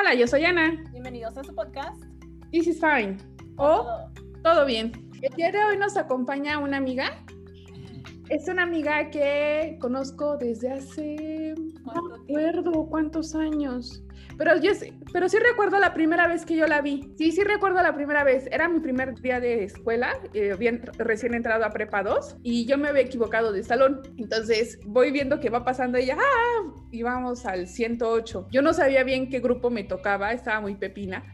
Hola, yo soy Ana. Bienvenidos a su podcast. This is fine. O todo bien. El día de hoy nos acompaña una amiga. Es una amiga que conozco desde hace no recuerdo cuántos años. Pero yo sí, pero sí recuerdo la primera vez que yo la vi. Sí, sí recuerdo la primera vez. Era mi primer día de escuela, eh, bien, recién entrado a prepa 2 y yo me había equivocado de salón. Entonces voy viendo que va pasando ella, ¡ah! Y vamos al 108. Yo no sabía bien qué grupo me tocaba, estaba muy pepina.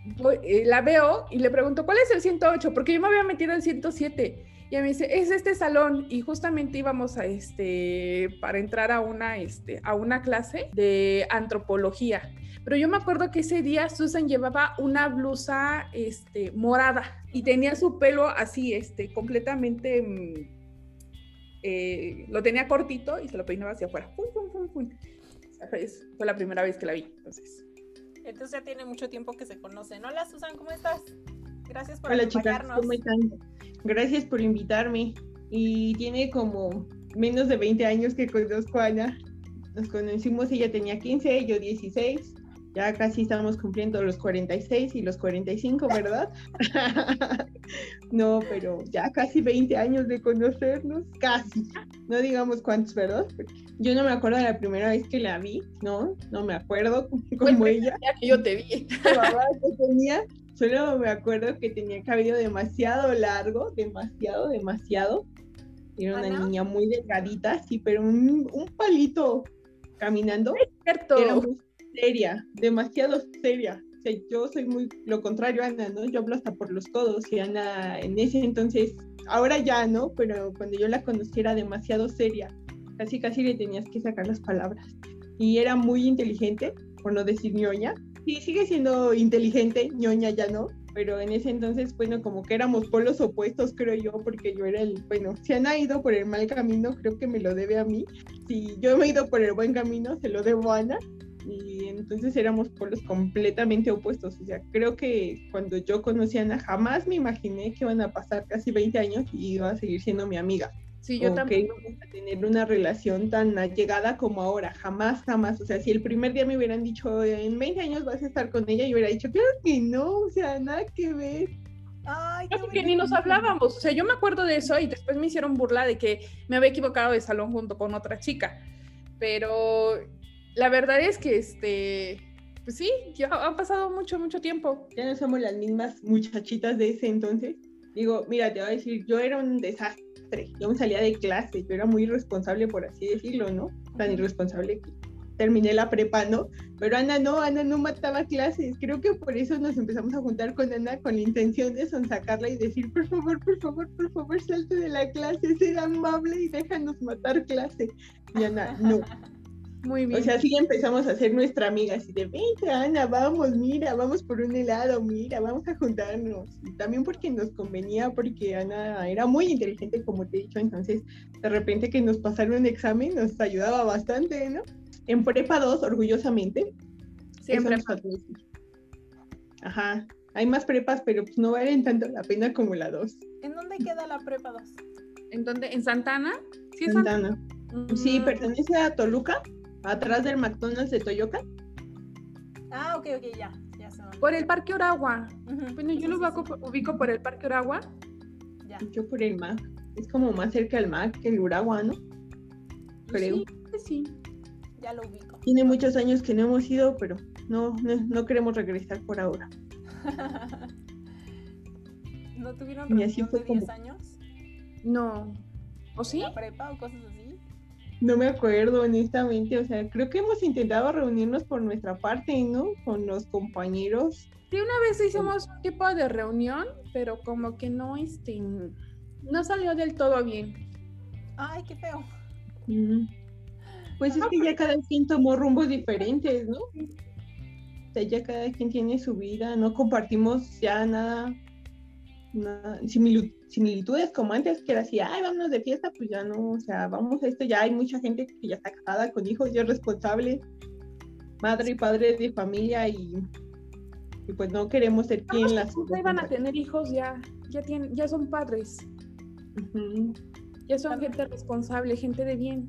Eh, la veo y le pregunto, ¿cuál es el 108? Porque yo me había metido en 107. Y me dice, es este salón. Y justamente íbamos a este, para entrar a una, este, a una clase de antropología. Pero yo me acuerdo que ese día Susan llevaba una blusa este, morada y tenía su pelo así, este, completamente, mm, eh, lo tenía cortito y se lo peinaba hacia afuera. Fue la primera vez que la vi, entonces. Entonces ya tiene mucho tiempo que se conocen. Hola Susan, ¿cómo estás? Gracias por Hola, acompañarnos. Chicas, ¿cómo están? Gracias por invitarme. Y tiene como menos de 20 años que conozco a Ana. Nos conocimos, ella tenía 15, yo 16 ya casi estamos cumpliendo los 46 y los 45, ¿verdad? no, pero ya casi 20 años de conocernos, casi. No digamos cuántos, ¿verdad? Yo no me acuerdo de la primera vez que la vi, ¿no? No me acuerdo como ella. que yo te vi. tenía, solo me acuerdo que tenía cabello demasiado largo, demasiado, demasiado. Era una niña muy delgadita, sí, pero un, un palito caminando. Es cierto. Era muy seria, demasiado seria. O sea, yo soy muy lo contrario a Ana, ¿no? Yo hablo hasta por los codos y Ana en ese entonces, ahora ya, ¿no? Pero cuando yo la conocí era demasiado seria. Casi, casi le tenías que sacar las palabras. Y era muy inteligente, por no decir ñoña. Sí, sigue siendo inteligente, ñoña ya no, pero en ese entonces, bueno, como que éramos polos opuestos, creo yo, porque yo era el, bueno, si Ana ha ido por el mal camino, creo que me lo debe a mí. Si yo me he ido por el buen camino, se lo debo a Ana y entonces éramos polos completamente opuestos. O sea, creo que cuando yo conocí a Ana, jamás me imaginé que iban a pasar casi 20 años y iba a seguir siendo mi amiga. Sí, yo también. Que íbamos a tener una relación tan allegada como ahora, jamás, jamás. O sea, si el primer día me hubieran dicho, en 20 años vas a estar con ella, yo hubiera dicho, claro que no, o sea, nada que ver. Ay, que ni nos hablábamos. O sea, yo me acuerdo de eso y después me hicieron burla de que me había equivocado de salón junto con otra chica. Pero la verdad es que este, pues sí, ya ha pasado mucho, mucho tiempo. Ya no somos las mismas muchachitas de ese entonces. Digo, mira, te voy a decir, yo era un desastre. Yo me salía de clase, yo era muy irresponsable, por así decirlo, ¿no? Tan irresponsable que terminé la prepa, ¿no? Pero Ana no, Ana no mataba clases. Creo que por eso nos empezamos a juntar con Ana con la intención de sonsacarla y decir, por favor, por favor, por favor, salte de la clase, sé amable y déjanos matar clase. Y Ana, no. Muy bien. O sea, sí empezamos a ser nuestra amiga, así de, venga, Ana, vamos, mira, vamos por un helado, mira, vamos a juntarnos. Y también porque nos convenía, porque Ana era muy inteligente, como te he dicho, entonces de repente que nos pasaron un examen nos ayudaba bastante, ¿no? En prepa 2, orgullosamente. Siempre. Ajá, hay más prepas, pero pues no valen tanto la pena como la 2. ¿En dónde queda la prepa 2? ¿En dónde? ¿En Santana? Sí, Santana. Sí, mm. pertenece a Toluca atrás del McDonald's de Toyoka. Ah, ok, ok, ya. ya por el Parque Oragua. Bueno, yo lo ubico, por el Parque Oragua. Ya. Yo por el Mac. Es como más cerca del Mac que el Uragua, ¿no? Creo. Sí, sí. Ya lo ubico. Tiene muchos años que no hemos ido, pero no, no, queremos regresar por ahora. ¿No tuvieron reunión de 10 años? No. ¿O sí? ¿La prepa o cosas así? No me acuerdo, honestamente. O sea, creo que hemos intentado reunirnos por nuestra parte, ¿no? Con los compañeros. Sí, una vez hicimos un tipo de reunión, pero como que no, este, no salió del todo bien. Ay, qué feo. Pues es que ya cada quien tomó rumbos diferentes, ¿no? O sea, ya cada quien tiene su vida, no compartimos ya nada, nada similitudes como antes, que era así, ay, vámonos de fiesta, pues ya no, o sea, vamos a esto, ya hay mucha gente que ya está casada con hijos, ya es responsable, madre y padre de familia y, y pues no queremos ser quien las... Ya van a tener hijos, ya, ya, tienen, ya son padres. Ya son gente responsable, gente de bien.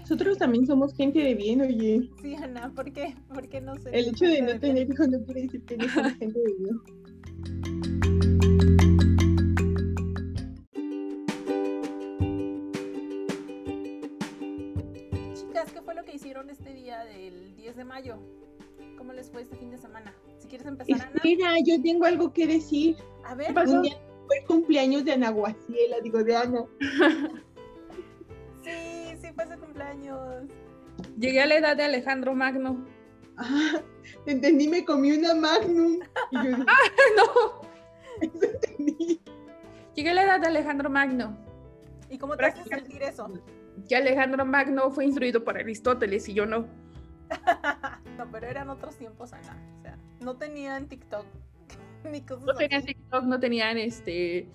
Nosotros también somos gente de bien, oye. Sí, Ana, ¿por qué? ¿Por qué no sé? El hecho de no tener hijos no quiere decir que no somos gente de bien. De mayo? ¿Cómo les fue este fin de semana? Si quieres empezar, Ana. Mira, yo tengo algo que decir. A ver. ¿Qué pasó? Un día fue el cumpleaños de Ana Guaciela, digo, de Ana. Sí, sí fue su cumpleaños. Llegué a la edad de Alejandro Magno. Ah, entendí, me comí una Magnum. Y yo dije, no, eso entendí. llegué a la edad de Alejandro Magno. ¿Y cómo te hace sentir eso? Que Alejandro Magno fue instruido por Aristóteles y yo no. no, pero eran otros tiempos, Ana. O sea, no tenían TikTok ni cosas No tenían así. TikTok, no tenían este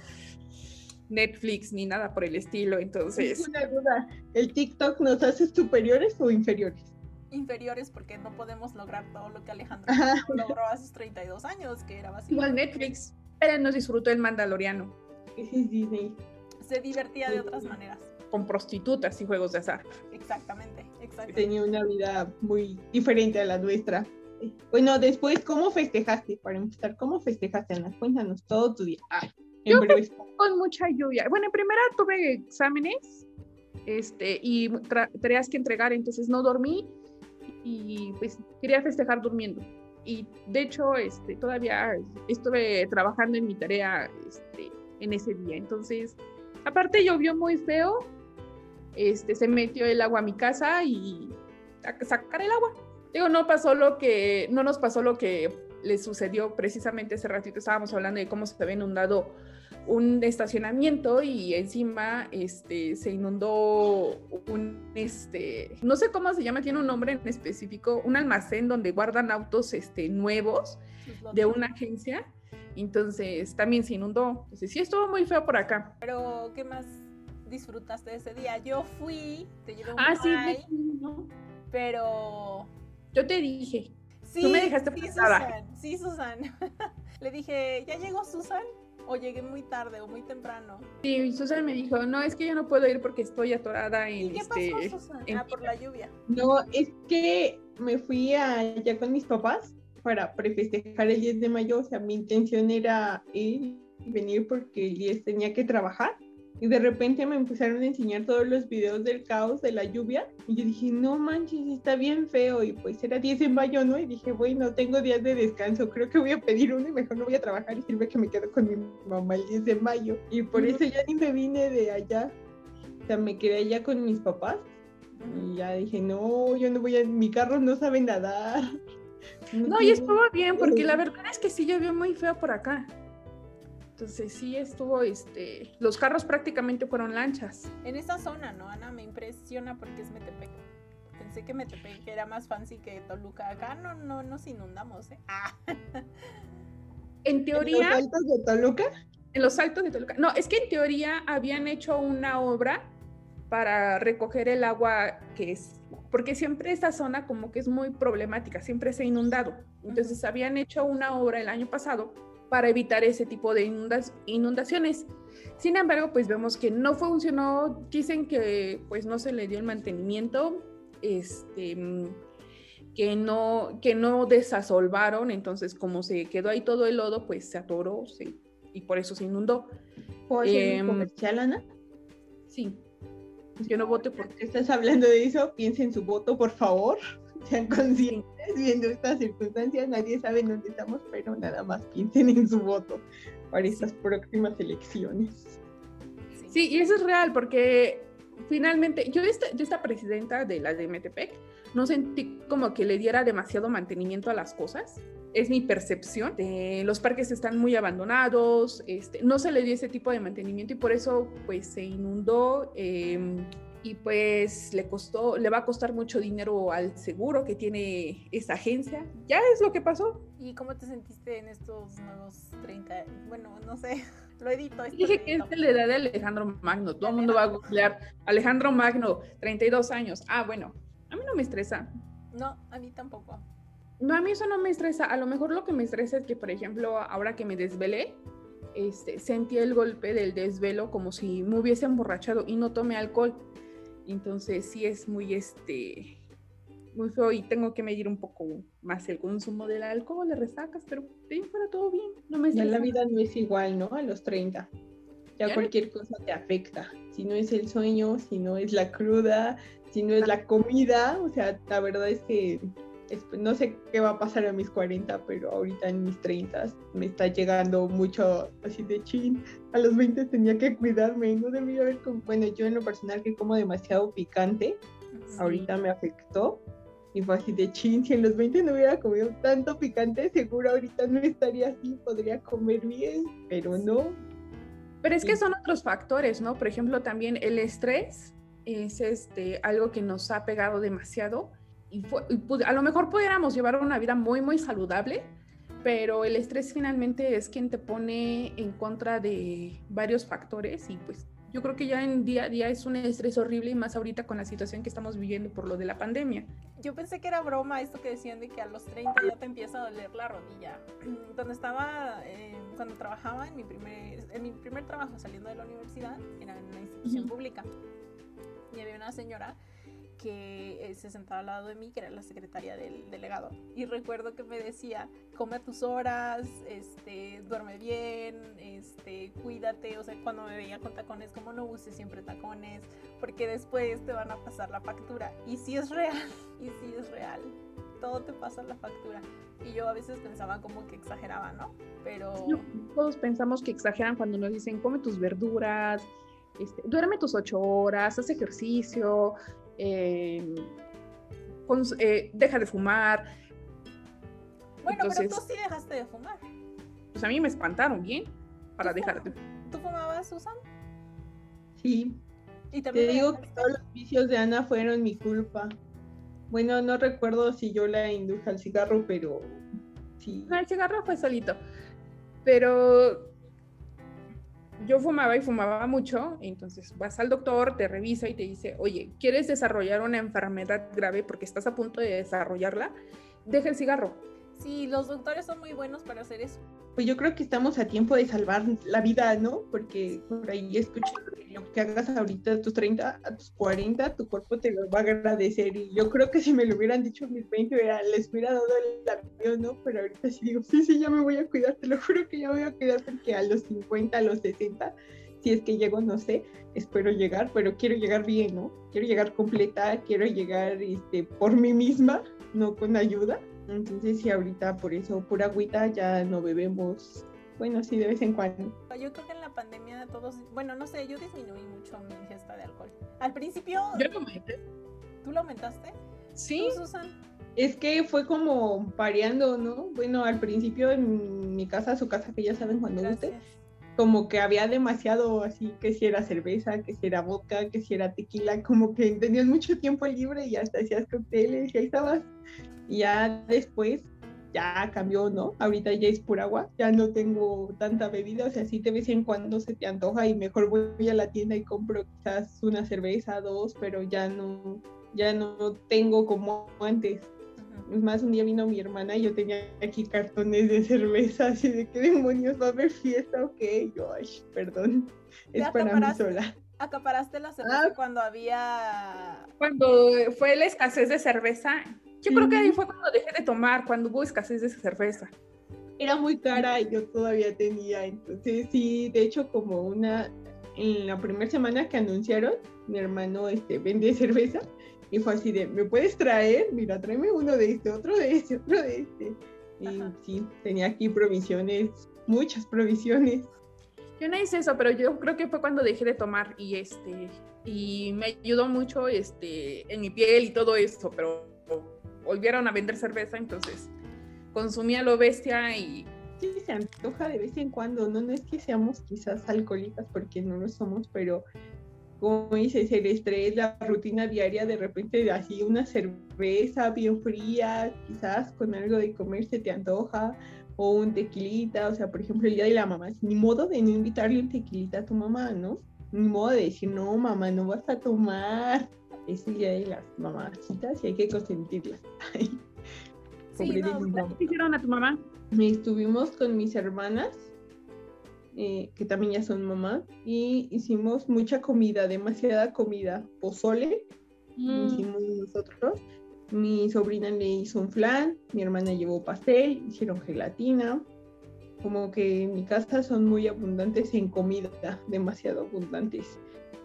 Netflix ni nada por el estilo, Es entonces una duda. ¿El TikTok nos hace superiores o inferiores? inferiores porque no podemos lograr todo lo que Alejandro logró a sus 32 años, que era igual básicamente Netflix. Pero nos disfrutó el Mandaloriano Disney. se divertía de otras maneras. con prostitutas y juegos de azar. Exactamente, exactamente. Tenía una vida muy diferente a la nuestra. Bueno, después, ¿cómo festejaste? Para empezar, ¿cómo festejaste, Ana? Cuéntanos todo tu día. Ah, Yo. Con mucha lluvia. Bueno, en primera tuve exámenes este, y tareas que entregar, entonces no dormí y pues quería festejar durmiendo. Y de hecho, este, todavía estuve trabajando en mi tarea este, en ese día. Entonces, aparte llovió muy feo, este, se metió el agua a mi casa y a sacar el agua. Digo, no pasó lo que, no nos pasó lo que le sucedió precisamente hace ratito. Estábamos hablando de cómo se había inundado un estacionamiento y encima este, se inundó un, este, no sé cómo se llama, tiene un nombre en específico, un almacén donde guardan autos este, nuevos de una agencia. Entonces también se inundó. Entonces sí estuvo muy feo por acá. Pero, ¿qué más disfrutaste de ese día? Yo fui, te llevé un Ah, sí, pero... yo te dije. Sí, Tú me dejaste sí. Susan, sí, Susan. Le dije, ¿ya llegó Susan? O llegué muy tarde o muy temprano. Sí, Susan me dijo, no, es que yo no puedo ir porque estoy atorada ¿Y en qué este... pasó, Susan? en Ah, por la lluvia. No, es que me fui allá con mis papás para prefestejar el 10 de mayo. O sea, mi intención era ir y venir porque el 10 tenía que trabajar. Y de repente me empezaron a enseñar todos los videos del caos de la lluvia. Y yo dije, no manches, está bien feo. Y pues era 10 de mayo, ¿no? Y dije, bueno, tengo días de descanso. Creo que voy a pedir uno y mejor no voy a trabajar. Y sirve que me quedo con mi mamá el 10 de mayo. Y por eso ya ni me vine de allá. O sea, me quedé allá con mis papás. Y ya dije, no, yo no voy a, mi carro no sabe nadar. No, y estuvo bien, porque la verdad es que sí llovió muy feo por acá. Entonces sí estuvo, este, los carros prácticamente fueron lanchas. En esa zona, ¿no, Ana? Me impresiona porque es Metepec. Pensé que Metepec era más fancy que Toluca. Acá no, no nos inundamos, ¿eh? Ah, En ¿En teoría, los altos de Toluca? en los altos de Toluca. No, es que en teoría habían hecho una obra para recoger el agua que es, porque siempre esta zona como que es muy problemática, siempre se ha inundado. Entonces habían hecho una obra el año pasado para evitar ese tipo de inundaciones. Sin embargo, pues vemos que no funcionó, dicen que pues no se le dio el mantenimiento, este, que no, que no desasolvaron, entonces como se quedó ahí todo el lodo, pues se atoró se- y por eso se inundó. ¿Puedo hacer Em, comercial, Ana? Sí, yo no vote por... ¿Qué estás hablando de eso? Piensen su voto, por favor. Sean conscientes viendo estas circunstancias. Nadie sabe en dónde estamos, pero nada más piensen en su voto para estas próximas elecciones. Sí, y eso es real, porque finalmente, yo esta, yo esta presidenta de la de Metepec, no sentí como que le diera demasiado mantenimiento a las cosas. Es mi percepción. Eh, los parques están muy abandonados, este, no se le dio ese tipo de mantenimiento y por eso pues se inundó eh, y pues le costó, le va a costar mucho dinero al seguro que tiene esta agencia. Ya es lo que pasó. ¿Y cómo te sentiste en estos nuevos 30? Bueno, no sé, lo edito. esto Dije que es de la edad de Alejandro Magno. Todo el mundo va a googlear Alejandro Magno, 32 años. Ah, bueno, a mí no me estresa. No, a mí tampoco. No, a mí eso no me estresa. A lo mejor lo que me estresa es que, por ejemplo, ahora que me desvelé, este, sentí el golpe del desvelo como si me hubiese emborrachado y no tomé alcohol. Entonces sí es muy este muy feo y tengo que medir un poco más el consumo del alcohol, le resacas, pero de fuera todo bien. No me ya la vida no es igual, ¿no? A los 30. Ya, cualquier cosa te afecta. Si no es el sueño, si no es la cruda, si no es la comida, o sea, la verdad es que no sé qué va a pasar a mis 40, pero ahorita en mis 30 me está llegando mucho así de chin. A los 20 tenía que cuidarme, no debía haber, bueno, yo en lo personal que como demasiado picante, ahorita me afectó. Y fue así de chin, si en los 20 no hubiera comido tanto picante, seguro ahorita no estaría así, podría comer bien, pero no. Pero es que son otros factores, ¿no? Por ejemplo, también el estrés es este, algo que nos ha pegado demasiado y, a lo mejor pudiéramos llevar una vida muy, muy saludable, pero el estrés finalmente es quien te pone en contra de varios factores y pues yo creo que ya en día a día es un estrés horrible y más ahorita con la situación que estamos viviendo por lo de la pandemia. Yo pensé que era broma esto que decían de que a los 30 ya te empieza a doler la rodilla. Cuando estaba, eh, cuando trabajaba en mi, primer, en mi primer trabajo saliendo de la universidad, era en una institución pública, y había una señora que eh, se sentaba al lado de mí, que era la secretaria del delegado. Y recuerdo que me decía, come a tus horas, este, duerme bien, este, cuídate. O sea, cuando me veía con tacones, como no uses siempre tacones, porque después te van a pasar la factura. Y si es real, y si es real. Todo te pasa la factura. Y yo a veces pensaba como que exageraba, ¿no? Pero... todos pensamos que exageran cuando nos dicen, come tus verduras, este, duerme tus ocho horas, haz ejercicio, eh, eh, deja de fumar. Bueno, pero tú sí dejaste de fumar. Pues a mí me espantaron bien para dejar de ¿Tú fumabas, Susan? Sí. ¿Y Te digo que todos los vicios de Ana fueron mi culpa. Bueno, no recuerdo si yo la induje al cigarro, pero sí. el cigarro fue solito. Pero yo fumaba y fumaba mucho, entonces vas al doctor, te revisa y te dice, oye, ¿quieres desarrollar una enfermedad grave porque estás a punto de desarrollarla? Deja el cigarro. Sí, los doctores son muy buenos para hacer eso pues yo creo que estamos a tiempo de salvar la vida, ¿no? Porque por ahí escucho lo que hagas ahorita tus 30, a tus 40, tu cuerpo te lo va a agradecer. Y yo creo que si me lo hubieran dicho a mis 20, les hubiera dado el avión, ¿no? Pero ahorita sí digo, sí, sí, ya me voy a cuidar, te lo juro que ya me voy a cuidar porque a los 50, a los 60, si es que llego, no sé, espero llegar, pero quiero llegar bien, ¿no? Quiero llegar completa, quiero llegar este, por mí misma, no con ayuda. Entonces, sí, ahorita por eso, pura agüita ya no bebemos. Bueno, sí, de vez en cuando. Yo creo que en la pandemia todos, bueno, no sé, yo disminuí mucho mi ingesta de alcohol. Al principio... Yo lo aumenté. ¿Tú lo aumentaste? Sí. Susan? Es que fue como pareando, ¿no? Bueno, al principio en mi casa, su casa, que ya saben cuando guste, como que había demasiado así, que si era cerveza, que si era vodka, que si era tequila, como que tenías mucho tiempo libre y hasta hacías cócteles y ahí estabas y ya después ya cambió, ¿no? Ahorita ya es pura agua, ya no tengo tanta bebida, o sea, sí de vez en cuando se te antoja y mejor voy a la tienda y compro quizás una cerveza, dos, pero ya no, ya no tengo como antes. Es más, un día vino mi hermana y yo tenía aquí cartones de cerveza, así de qué demonios va a haber fiesta o qué. Yo, ay, perdón, es para mí sola. ¿Acaparaste la cerveza ah. cuando había... Cuando fue la escasez de cerveza, yo creo que ahí fue cuando dejé de tomar, cuando hubo escasez de cerveza. Era muy cara y yo todavía tenía, entonces sí, de hecho como una, en la primera semana que anunciaron, mi hermano este, vende cerveza y fue así de, ¿me puedes traer? Mira, tráeme uno de este, otro de este, otro de este. Y sí, tenía aquí provisiones, muchas provisiones. Yo no hice eso, pero yo creo que fue cuando dejé de tomar y este y me ayudó mucho este en mi piel y todo esto, pero volvieron a vender cerveza, entonces consumía lo bestia y... Sí, se antoja de vez en cuando, no, no es que seamos quizás alcohólicas porque no lo somos, pero como dices, el estrés, la rutina diaria, de repente así una cerveza bien fría, quizás con algo de comer se te antoja, o un tequilita, o sea, por ejemplo, el día de la mamá, ni modo de no invitarle un tequilita a tu mamá, ¿no? Ni modo de decir, no, mamá, no vas a tomar el día de las mamacitas y hay que consentirlas. sí, no, ¿Qué hicieron a tu mamá? Estuvimos con mis hermanas eh, que también ya son mamá, y hicimos mucha comida, demasiada comida, pozole, Mm. hicimos nosotros. Mi sobrina le hizo un flan, mi hermana llevó pastel, hicieron gelatina. Como que en mi casa son muy abundantes en comida, demasiado abundantes.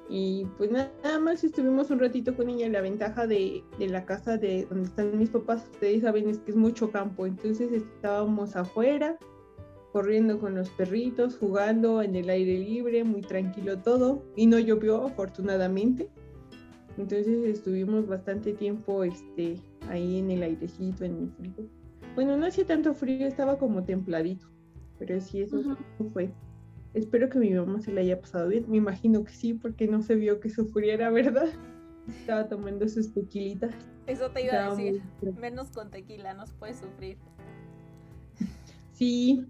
Y pues nada más estuvimos un ratito con ella. La ventaja de, de la casa de donde están mis papás, ustedes saben, es que es mucho campo. Entonces estábamos afuera, corriendo con los perritos, jugando en el aire libre, muy tranquilo todo. Y no llovió, afortunadamente. Entonces estuvimos bastante tiempo este, ahí en el airecito, en el frío. Bueno, no hacía tanto frío, estaba como templadito. Pero sí, eso Ujú. fue. Espero que mi mamá se la haya pasado bien. Me imagino que sí, porque no se vio que sufriera, ¿verdad? Estaba tomando sus tequilitas. Eso te iba a decir. muy- Menos con tequila, nos puede sufrir. Sí,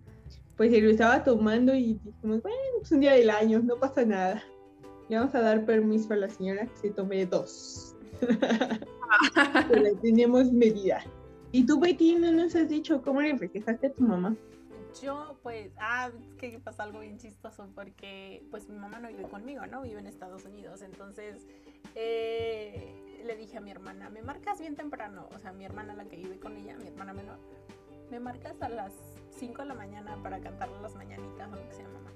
pues se lo estaba tomando y dijimos, bueno, pues un día del año, no pasa nada. Le vamos a dar permiso a la señora que se tome dos. Pero tenemos medida. Y tú, Betty, no nos has dicho cómo le festejaste a tu mamá. Yo, pues, ah, es que pasa algo bien chistoso porque, pues, mi mamá no vive conmigo, ¿no? Vive en Estados Unidos. Entonces, eh, le dije a mi hermana, me marcas bien temprano. O sea, mi hermana, la que vive con ella, mi hermana menor, me marcas a las 5 de la mañana para cantarle las mañanitas o lo que sea, mamá.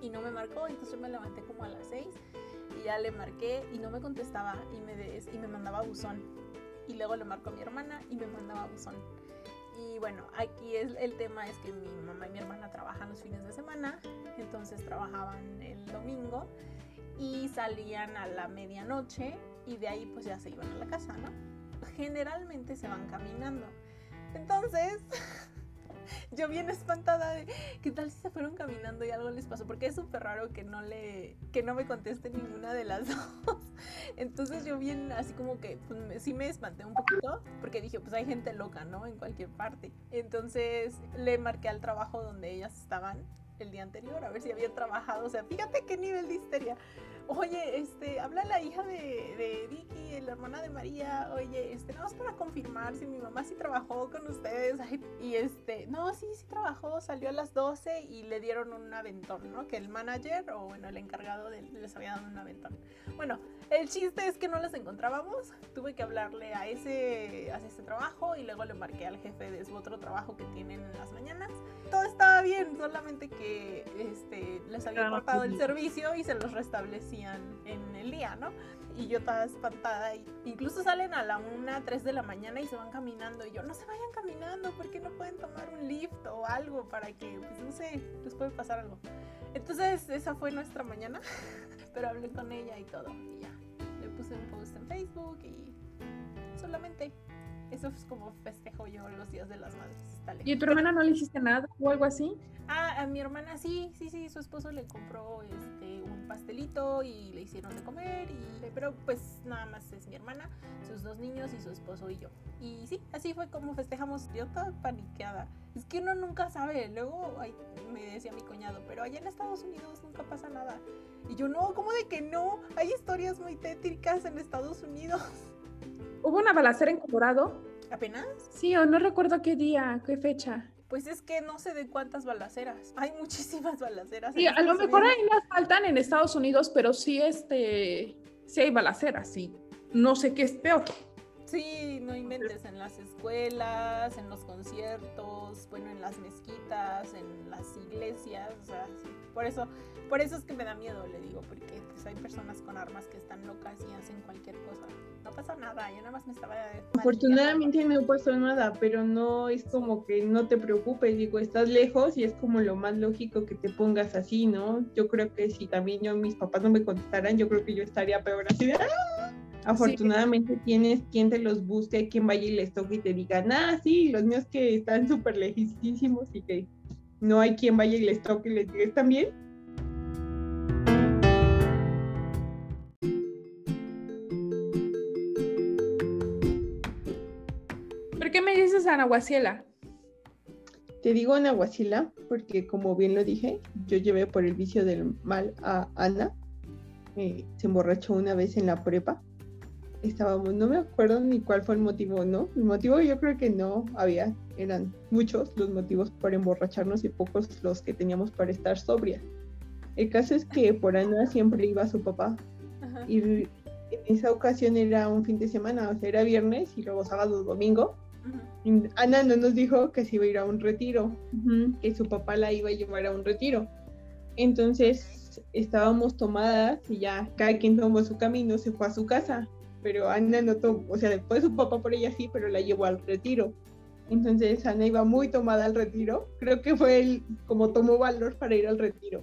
Y no me marcó, entonces yo me levanté como a las 6 y ya le marqué y no me contestaba y me, y me mandaba buzón. Y luego le marco a mi hermana y me mandaba buzón. Y bueno, aquí es, el tema es que mi mamá y mi hermana trabajan los fines de semana, entonces trabajaban el domingo y salían a la medianoche y de ahí pues ya se iban a la casa, ¿no? Generalmente se van caminando. Entonces, yo bien espantada de qué tal si se fueron caminando y algo les pasó, porque es súper raro que no le que no me conteste ninguna de las dos. Entonces yo bien así como que pues, me- sí me espanté un poquito porque dije, pues hay gente loca, ¿no? En cualquier parte. Entonces le marqué al trabajo donde ellas estaban el día anterior a ver si habían trabajado. O sea, fíjate qué nivel de histeria. Oye, este, habla la hija de, de Vicky, la hermana de María. Oye, este, no, es para confirmar si mi mamá sí trabajó con ustedes. Ay, y este, no, sí, sí trabajó, salió a las 12 y le dieron un aventón, ¿no? Que el manager o, bueno, el encargado de- les había dado un aventón. Bueno, el chiste es que no las encontrábamos. Tuve que hablarle a ese, a ese trabajo y luego le marqué al jefe de su otro trabajo que tienen en las mañanas. Todo estaba bien, solamente que este, les había cortado el servicio y se los restablecían en el día, ¿no? Y yo estaba espantada. Y incluso salen a la 1, 3 de la mañana y se van caminando. Y yo, no se vayan caminando, porque no pueden tomar un lift o algo para que, pues no sé, les puede pasar algo. Entonces, esa fue nuestra mañana. Pero hablé con ella y todo. Y ya. Le puse un post en Facebook y solamente eso es como festejo yo los días de las madres. Dale. ¿Y a tu hermana no le hiciste nada o algo así? Ah, a mi hermana sí, sí, sí, su esposo le compró este pastelito y le hicieron de comer y pero pues nada más es mi hermana, sus dos niños y su esposo y yo. Y sí, así fue como festejamos. Yo estaba paniqueada. Es que uno nunca sabe. Luego ay, me decía mi cuñado, pero allá en Estados Unidos nunca pasa nada. Y yo no, ¿cómo de que no? Hay historias muy tétricas en Estados Unidos. ¿Hubo una balacera en Colorado? ¿Apenas? Sí, o no recuerdo qué día, qué fecha. Pues es que no sé de cuántas balaceras. Hay muchísimas balaceras. Sí, a lo mejor ahí no faltan en Estados Unidos, pero sí, este, sí hay balaceras, sí. No sé qué es peor. Sí, no inventes en las escuelas, en los conciertos, bueno, en las mezquitas, en las iglesias, o sea, sí. por eso, por eso es que me da miedo, le digo, porque pues hay personas con armas que están locas y hacen cualquier cosa. No pasa nada, yo nada más me estaba Afortunadamente no pasó nada, pero no es como que no te preocupes, digo, estás lejos y es como lo más lógico que te pongas así, ¿no? Yo creo que si también yo, mis papás no me contestaran, yo creo que yo estaría peor así "Ah". Afortunadamente tienes quien te los busque, quien vaya y les toque y te diga, ah, sí, los míos que están súper lejísimos y que no hay quien vaya y les toque y les diga, ¿están bien? Ana Guaciela? Te digo Ana Guasila, porque como bien lo dije, yo llevé por el vicio del mal a Ana. Eh, se emborrachó una vez en la prepa estábamos, no me acuerdo ni cuál fue el motivo, ¿no? El motivo yo creo que no había, eran muchos los motivos para emborracharnos y pocos los que teníamos para estar sobria. El caso es que por Ana siempre iba su papá y en esa ocasión era un fin de semana, o sea, era viernes y luego sábado, domingo. Ana no nos dijo que se iba a ir a un retiro, que su papá la iba a llevar a un retiro. Entonces estábamos tomadas y ya cada quien tomó su camino, se fue a su casa pero Ana no tomó, o sea, después su papá por ella sí, pero la llevó al retiro. Entonces Ana iba muy tomada al retiro. Creo que fue él como tomó valor para ir al retiro.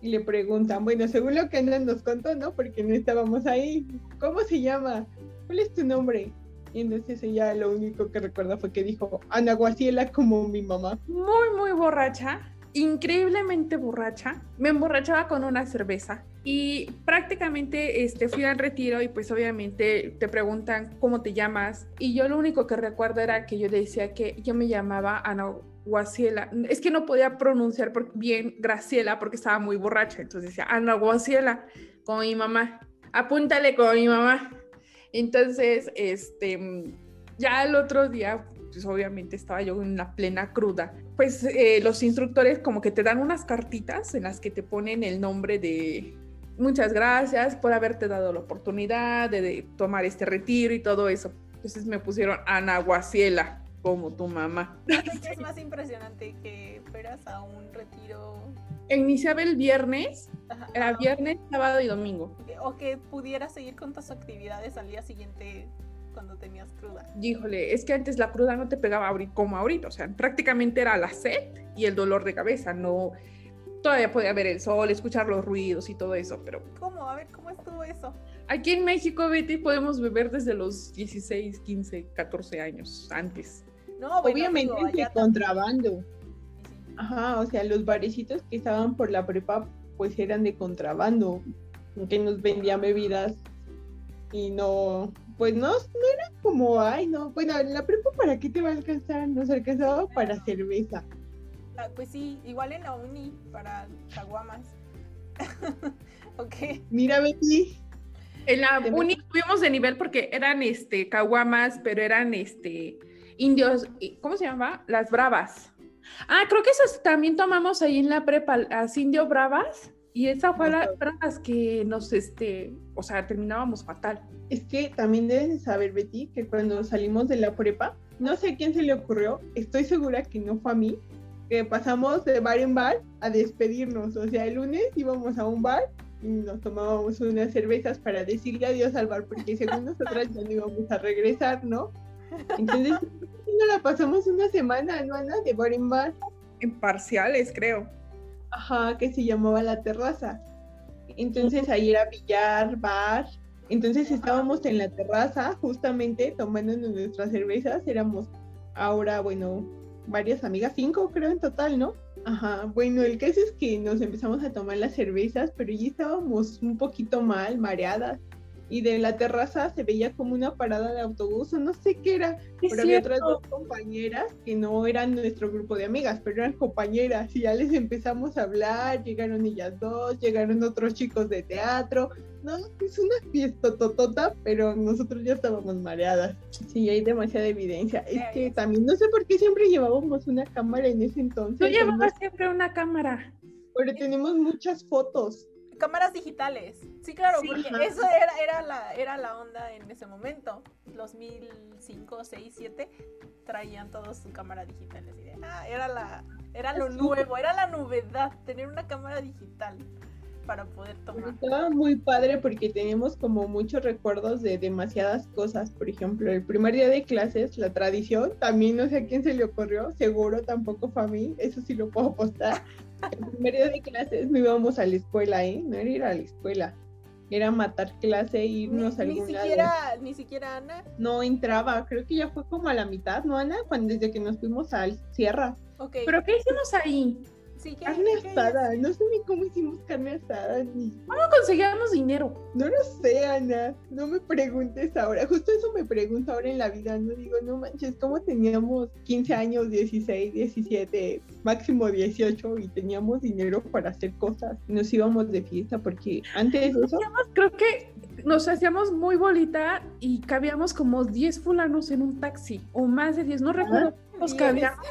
Y le preguntan, bueno, según lo que Ana nos contó, ¿no? Porque no estábamos ahí. ¿Cómo se llama? ¿Cuál es tu nombre? Y entonces ella lo único que recuerda fue que dijo, Ana Guaciela como mi mamá. Muy, muy borracha increíblemente borracha. Me emborrachaba con una cerveza y prácticamente este, fui al retiro y pues obviamente te preguntan cómo te llamas y yo lo único que recuerdo era que yo decía que yo me llamaba Ana Guaciela. Es que no podía pronunciar bien Graciela porque estaba muy borracha, entonces decía Ana Guaciela con mi mamá. Apúntale con mi mamá. Entonces, este, ya el otro día pues obviamente estaba yo en la plena cruda, pues eh, los instructores como que te dan unas cartitas en las que te ponen el nombre de muchas gracias por haberte dado la oportunidad de, tomar este retiro y todo eso. Entonces me pusieron Ana Guaciela como tu mamá. ¿Qué es más impresionante que fueras a un retiro? Iniciaba el viernes, era viernes, sábado y domingo. O que pudieras seguir con tus actividades al día siguiente cuando tenías cruda? Híjole, es que antes la cruda no te pegaba como ahorita, o sea, prácticamente era la sed y el dolor de cabeza, no... Todavía podía ver el sol, escuchar los ruidos y todo eso, pero... ¿Cómo? A ver, ¿cómo estuvo eso? Aquí en México, Betty, podemos beber desde los 16, 15, 14 años antes. No, obviamente de contrabando. Ajá, o sea, los barecitos que estaban por la prepa, pues eran de contrabando, que nos vendían bebidas y no, pues no, no era como, ay, no, bueno, la prepa para qué te va a alcanzar, nos alcanzaba para cerveza. Ah, pues sí, igual en la uni, para caguamas. ok. Mira, Betty. En la uni tuvimos de nivel porque eran este caguamas, pero eran este indios, ¿cómo se llama? Las bravas. Ah, creo que esas también tomamos ahí en la prepa, las indio bravas. Y esa fue la, las que nos, este, o sea, terminábamos fatal. Es que también debes saber, Betty, que cuando salimos de la prepa, no sé a quién se le ocurrió, estoy segura que no fue a mí, que pasamos de bar en bar a despedirnos. O sea, el lunes íbamos a un bar y nos tomábamos unas cervezas para decirle adiós al bar, porque según nosotras ya no íbamos a regresar, ¿no? Entonces, no la pasamos una semana, ¿no, Ana? De bar en bar. En parciales, creo. Ajá, que se llamaba La Terraza. Entonces ahí era billar, bar. Entonces estábamos en la terraza justamente tomando nuestras cervezas. Éramos ahora, bueno, varias amigas, cinco creo en total, ¿no? Ajá, bueno, el caso es que nos empezamos a tomar las cervezas, pero ya estábamos un poquito mal, mareadas y de la terraza se veía como una parada de autobús o no sé qué era, pero había otras dos compañeras que no eran nuestro grupo de amigas, pero eran compañeras y ya les empezamos a hablar, llegaron ellas dos, llegaron otros chicos de teatro, no, es una fiesta totota, pero nosotros ya estábamos mareadas. Sí, hay demasiada evidencia. Es que también no sé por qué siempre llevábamos una cámara en ese entonces. Tú llevabas siempre una cámara. Pero tenemos muchas fotos cámaras digitales. Sí, claro, porque eso era, era, la, era la onda en ese momento. Los 2005, 6, 7 traían todos su cámara digital. ah, era, la, era lo nuevo, era la novedad, tener una cámara digital para poder tomar. Estaba muy padre porque teníamos como muchos recuerdos de demasiadas cosas. Por ejemplo, el primer día de clases, la tradición, también no sé a quién se le ocurrió, seguro tampoco fue a mí, eso sí lo puedo apostar. El primer día de clases no íbamos a la escuela, ¿eh? No era ir a la escuela. Era matar clase e irnos a algún ni siquiera, Ni siquiera Ana. No entraba, creo que ya fue como a la mitad, ¿no, Ana? Cuando, desde que nos fuimos al Sierra. ¿Pero qué hicimos ahí? Carne asada, no sé ni cómo hicimos carne asada ni. ¿Cómo conseguíamos dinero? No lo sé, Ana. No me preguntes ahora. Justo eso me pregunto ahora en la vida. No digo, no manches, ¿cómo teníamos 15 años, 16, 17, máximo 18 y teníamos dinero para hacer cosas? Nos íbamos de fiesta porque antes de eso. Creo que nos hacíamos muy bolita y cabíamos como 10 fulanos en un taxi, o más de 10, no recuerdo cuántos cabíamos.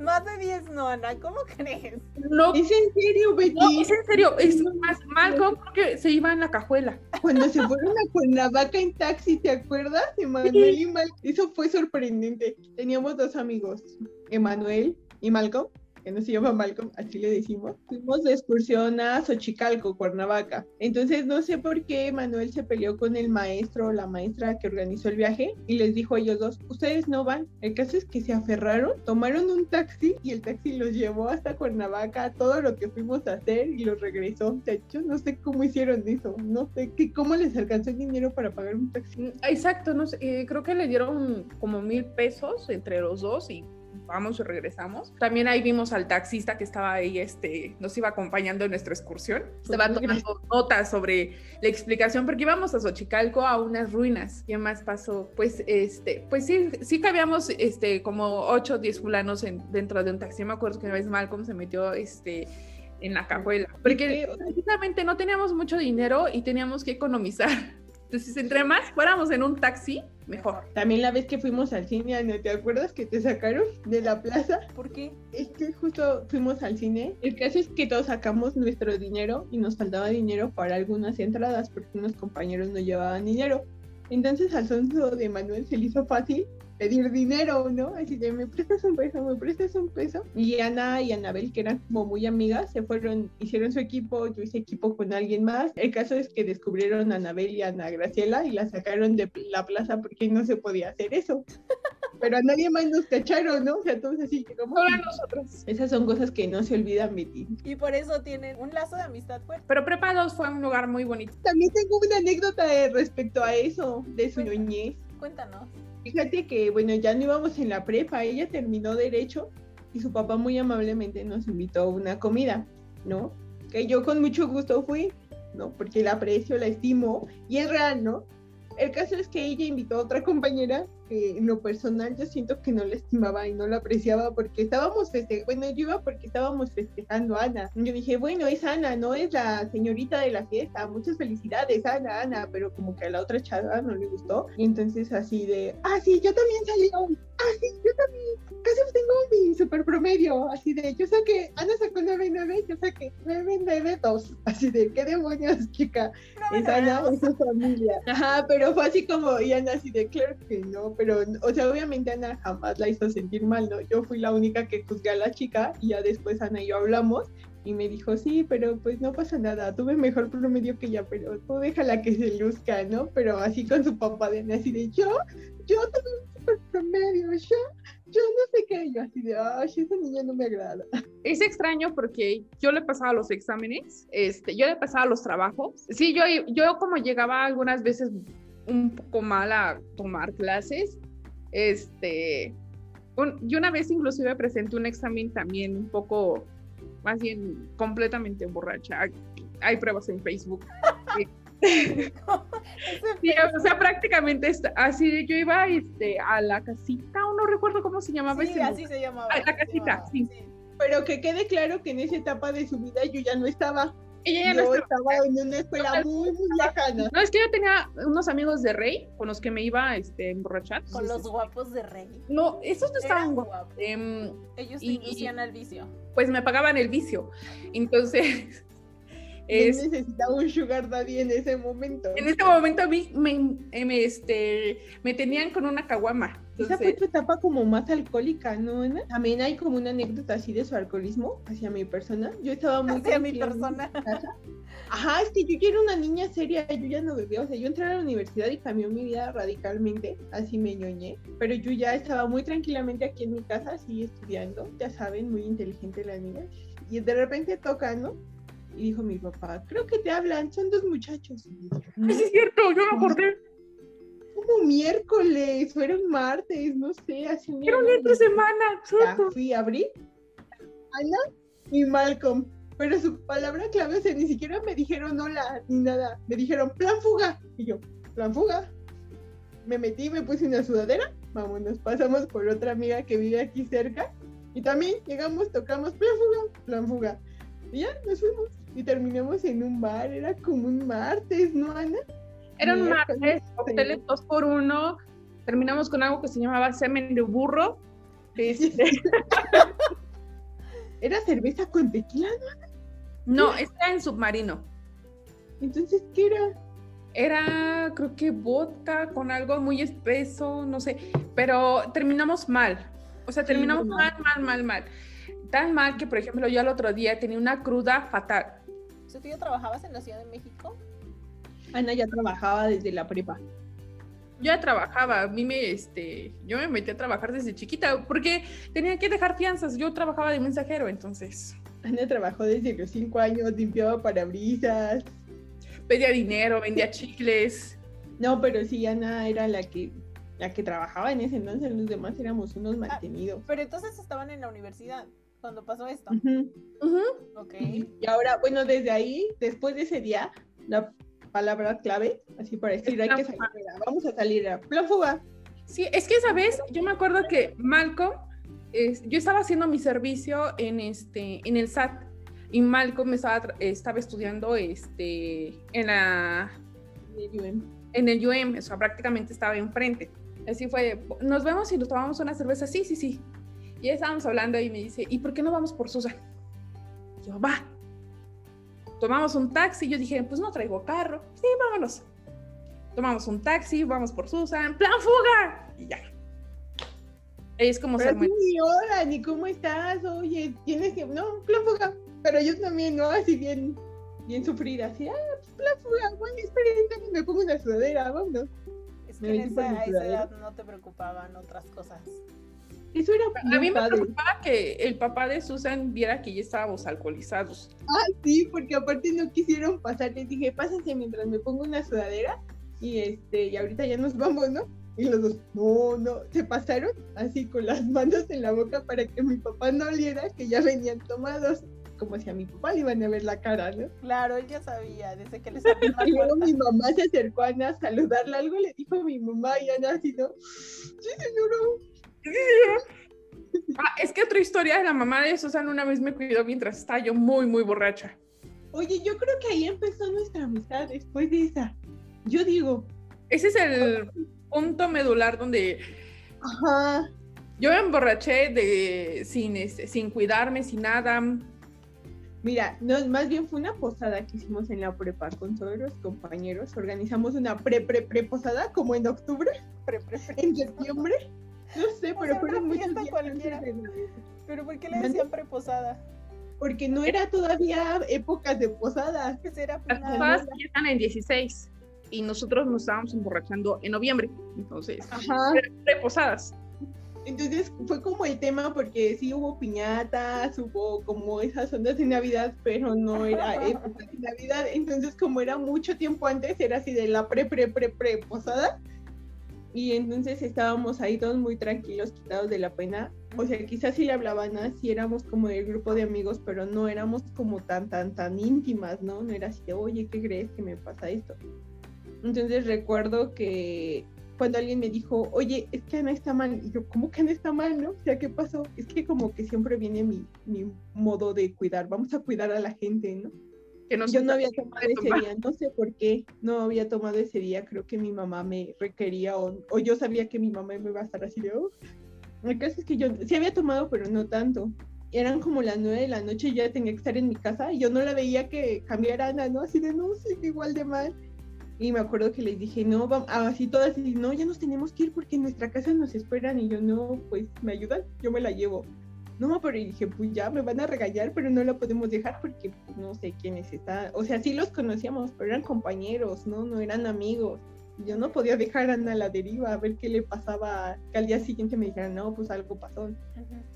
Más de 10 no, Ana, ¿cómo crees? No, ¿Es en serio, Betty? no, es en serio, es más Malcolm porque se iba en la cajuela. Cuando se fueron a Cuernavaca en taxi, ¿te acuerdas? Emanuel y Malcolm. Eso fue sorprendente. Teníamos dos amigos, Emanuel y Malcolm, que no se llama Malcolm, así le decimos. Fuimos de excursión a Xochicalco, Cuernavaca. Entonces, no sé por qué Emanuel se peleó con el maestro o la maestra que organizó el viaje y les dijo a ellos dos, ustedes no van. El caso es que se aferraron, tomaron un taxi y el taxi los llevó hasta Cuernavaca, todo lo que fuimos a hacer y los regresó. O sea, yo no sé cómo hicieron eso, no sé qué, cómo les alcanzó el dinero para pagar un taxi. Exacto, no sé, eh, creo que le dieron como mil pesos entre los dos y vamos y regresamos. También ahí vimos al taxista que estaba ahí, este, nos iba acompañando en nuestra excursión. Estaba tomando notas sobre la explicación, porque íbamos a Xochicalco a unas ruinas. ¿Qué más pasó? Pues, este, pues sí, sí cabíamos, este, como 8 o 10 fulanos en- dentro de un taxi. Me acuerdo que una vez Malcolm se metió, este, en la cajuela, porque precisamente no teníamos mucho dinero y teníamos que economizar. Entonces, entre más fuéramos en un taxi, mejor. También la vez que fuimos al cine, Ana, ¿te acuerdas que te sacaron de la plaza? ¿Por qué? Es que justo fuimos al cine. El caso es que todos sacamos nuestro dinero y nos faltaba dinero para algunas entradas porque unos compañeros no llevaban dinero. Entonces al sonso de Manuel se le hizo fácil pedir dinero, ¿no? Así de, ¿me prestas un peso? ¿Me prestas un peso? Y Ana y Anabel, que eran como muy amigas, se fueron, hicieron su equipo, yo hice equipo con alguien más. El caso es que descubrieron a Anabel y a Ana Graciela y la sacaron de la plaza porque no se podía hacer eso. Pero a nadie más nos cacharon, ¿no? O sea, todos así que como... Solo a nosotros. Esas son cosas que no se olvidan, Betty. Y por eso tienen un lazo de amistad fuerte. Pero Prepa 2 fue un lugar muy bonito. También tengo una anécdota eh, respecto a eso, de su niñez. Cuéntanos. Fíjate que, bueno, ya no íbamos en la prepa, ella terminó derecho y su papá muy amablemente nos invitó a una comida, ¿no? Que yo con mucho gusto fui, ¿no? Porque la aprecio, la estimo y es real, ¿no? El caso es que ella invitó a otra compañera que en lo personal yo siento que no la estimaba y no la apreciaba porque estábamos festejando, bueno, yo iba porque estábamos festejando a Ana. Yo dije, bueno, es Ana, no es la señorita de la fiesta, muchas felicidades, Ana, Ana, pero como que a la otra chava no le gustó. Y entonces así de, ah, sí, yo también salí hoy, ah, sí, yo también, casi tengo mi super promedio, así de, yo saqué, Ana sacó 9.9, yo saqué 9.9.2, así de, ¿qué demonios, chica? es Ana, es su familia. Ajá, pero fue así como, y Ana así de, claro que no, pero, o sea, obviamente Ana jamás la hizo sentir mal, ¿no? Yo fui la única que juzgué a la chica y ya después Ana y yo hablamos y me dijo, sí, pero pues no pasa nada, tuve mejor promedio que ella, pero tú déjala que se luzca, ¿no? Pero así con su papá de así de, yo, yo tuve un super promedio, yo, yo no sé qué, yo así de, ay, esa niña no me agrada. Es extraño porque yo le pasaba los exámenes, este, yo le pasaba los trabajos. Sí, yo, yo como llegaba algunas veces un poco mal a tomar clases, este, un- y una vez inclusive presenté un examen también un poco, más bien completamente borracha. Hay, hay pruebas en Facebook. Sí, o sea, prácticamente así yo iba este, a la casita, o no recuerdo cómo se llamaba Sí, ese así lugar. se llamaba. Ah, la casita, llamaba, sí. Pero que quede claro que en esa etapa de su vida yo ya no estaba. Ella ya no yo estaba- estaba en una escuela muy, muy lejana. No, es que yo tenía unos amigos de Rey con los que me iba este, a emborrachar. Con los guapos de Rey. No, esos no estaban Eran guapos. guapos. Em, Ellos te y- inducían al vicio. pues me pagaban el vicio. Entonces, es, necesitaba un sugar daddy en ese momento. en este momento a mí me, me, este, me tenían con una caguama. Esa fue tu etapa como más alcohólica, ¿no, Ana? También hay como una anécdota así de su alcoholismo hacia mi persona. Yo estaba muy Hacia mi persona. Ajá, es que yo ya era una niña seria, yo ya no bebía, o sea, yo entré a la universidad y cambió mi vida radicalmente, así me ñoñé, pero yo ya estaba muy tranquilamente aquí en mi casa, así estudiando, ya saben, muy inteligente la niña, y de repente toca, ¿no? Y dijo mi papá, creo que te hablan, son dos muchachos. Y dije, es cierto, yo me acordé. como miércoles, fueron martes, no sé, así día de semana. Exacto. fui a abrir Ana y Malcolm. Pero su palabra clave, o sea, ni siquiera me dijeron hola ni nada. Me dijeron plan fuga. Y yo, plan fuga. Me metí, me puse una sudadera. Vámonos, pasamos por otra amiga que vive aquí cerca. Y también llegamos, tocamos plan fuga, plan fuga. Y ya nos fuimos. Y terminamos en un bar. Era como un martes, ¿no, Ana? Era un martes, hoteles dos por uno. Terminamos con algo que se llamaba semen de burro. Este, ¿Era cerveza con tequila? no, está en submarino. Entonces, ¿qué era? Era, creo que vodka con algo muy espeso, no sé, pero terminamos mal. O sea, terminamos mal, mal, mal, mal. Tan mal que, por ejemplo, yo al otro día tenía una cruda fatal. ¿Tú ya trabajabas en la Ciudad de México? Ana ya trabajaba desde la prepa. Yo ya trabajaba, a mí me, este, yo me metí a trabajar desde chiquita porque tenía que dejar fianzas. Yo trabajaba de mensajero, entonces Ana trabajó desde los cinco años, limpiaba parabrisas. pedía dinero, vendía chicles. No, pero sí, Ana era la que, la que trabajaba en ese entonces, los demás éramos unos mantenidos. Pero entonces estaban en la universidad cuando pasó esto. Ujú. Ok. Y ahora, bueno, desde ahí, después de ese día, la palabra clave, así para decir, hay que salir, vamos a salir, era prófuga. Sí, es que esa vez yo me acuerdo que Malcolm, es- yo estaba haciendo mi servicio en, este, en el SAT y Malcolm estaba, tra- estaba estudiando este, en, la, en el UM, o sea, prácticamente estaba enfrente. Así fue, nos vemos y nos tomamos una cerveza, sí, sí, sí. Y ya estábamos hablando y me dice, ¿y por qué no vamos por Susan? Yo, va. Tomamos un taxi, yo dije, pues no traigo carro, sí, vámonos. Tomamos un taxi, vamos por Susan, plan fuga. Y ya. Es como Pero ser ni hola, ni cómo estás, oye, tienes que, no, prófuga. Pero yo también, ¿no? Así bien, bien sufrida, así, ah, pues prófuga, bueno, esperen, me pongo una sudadera, vámonos. Es Me que en metí por esa, a esa edad no te preocupaban otras cosas. Eso era A mí me preocupaba que el papá de Susan viera que ya estábamos alcoholizados. Ah, sí, porque aparte no quisieron pasar, les dije, pásense mientras me pongo una sudadera y este, y ahorita ya nos vamos, ¿no? Y los dos, no, no, se pasaron así con las manos en la boca para que mi papá no oliera que ya venían tomados, como si a mi papá le iban a ver la cara, ¿no? Claro, él ya sabía, desde que les abrió la Y luego mi mamá se acercó a Ana a saludarle algo, le dijo a mi mamá y Ana así, ¿no? Sí, señora. Ah, es que otra historia, la mamá de Susan una vez me cuidó mientras estaba yo muy, muy borracha. Oye, yo creo que ahí empezó nuestra amistad después de esa. Yo digo, Ese es el punto medular donde ajá, yo me emborraché de, sin, este, sin cuidarme, sin nada. Mira, no, más bien fue una posada que hicimos en la prepa con todos los compañeros. Organizamos una pre pre pre posada como en octubre, Pre- pre- pre- en septiembre. No sé, O pero sea, fueron una muchos días cualquiera. antes de- Pero ¿por qué le decían preposada? Porque no era todavía épocas de posadas. Pues era Las posadas ya están en 16 y nosotros nos estábamos emborrachando en noviembre. Entonces, Ajá. reposadas. Entonces fue como el tema porque sí hubo piñatas, hubo como esas ondas de Navidad, pero no era época de Navidad. Entonces como era mucho tiempo antes, era así de la pre, pre, pre, pre posada. Y entonces estábamos ahí todos muy tranquilos, quitados de la pena. O sea, quizás si le hablaban así, éramos como del grupo de amigos, pero no éramos como tan, tan, tan íntimas, ¿no? No era así de, oye, ¿qué crees que me pasa esto? Entonces recuerdo que cuando alguien me dijo, oye, es que Ana está mal, y yo, ¿cómo que Ana está mal, no? O sea, ¿qué pasó? Es que como que siempre viene mi, mi modo de cuidar, vamos a cuidar a la gente, ¿no? Que nos Yo no había tomado ese tomar. día, no sé por qué no había tomado ese día, creo que mi mamá me requería o, o yo sabía que mi mamá me iba a estar así de, "Oh". El caso es que yo sí había tomado, pero no tanto. Eran como las nueve de la noche y ya tenía que estar en mi casa y yo no la veía que cambiara Ana, ¿no? Así de, no, sigue igual de mal. Y me acuerdo que les dije, no, vamos, así todas, y no, ya nos tenemos que ir porque en nuestra casa nos esperan. Y yo, no, pues, ¿me ayudan? Yo me la llevo. No, pero dije, pues ya me van a regañar, pero no la podemos dejar porque pues, no sé quiénes están. O sea, sí los conocíamos, pero eran compañeros, ¿no? No eran amigos. Yo no podía dejar a Ana a la deriva a ver qué le pasaba, que al día siguiente me dijeran, no, pues algo pasó. Ujú.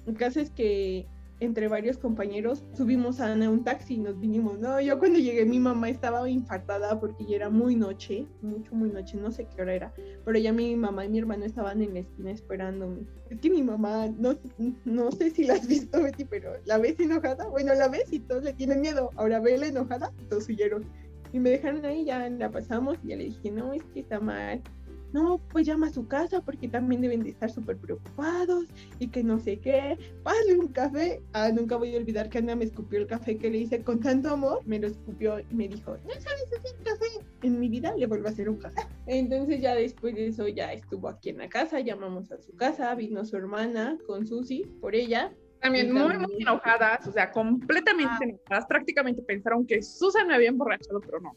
El caso es que entre varios compañeros subimos a un taxi y nos vinimos. No, yo cuando llegué mi mamá estaba infartada porque ya era muy noche, mucho, muy noche, no sé qué hora era, pero ya mi mamá y mi hermano estaban en la esquina esperándome. Es que mi mamá, no, no sé si la has visto, Betty, pero la ves enojada. Bueno, la ves y todos le tienen miedo. Ahora vela enojada, todos huyeron. Y me dejaron ahí, ya la pasamos y ya le dije, no, es que está mal. No, pues llama a su casa porque también deben de estar súper preocupados y que no sé qué. Pásale un café. Ah, nunca voy a olvidar que Ana me escupió el café que le hice con tanto amor. Me lo escupió y me dijo, no sabes hacer café. en mi vida le vuelvo a hacer un caso. Entonces ya después de eso ya estuvo aquí en la casa, llamamos a su casa, vino su hermana con Susi por ella. También muy, muy enojadas, o sea, completamente ah. enojadas. Prácticamente pensaron que Susan me había emborrachado, pero no.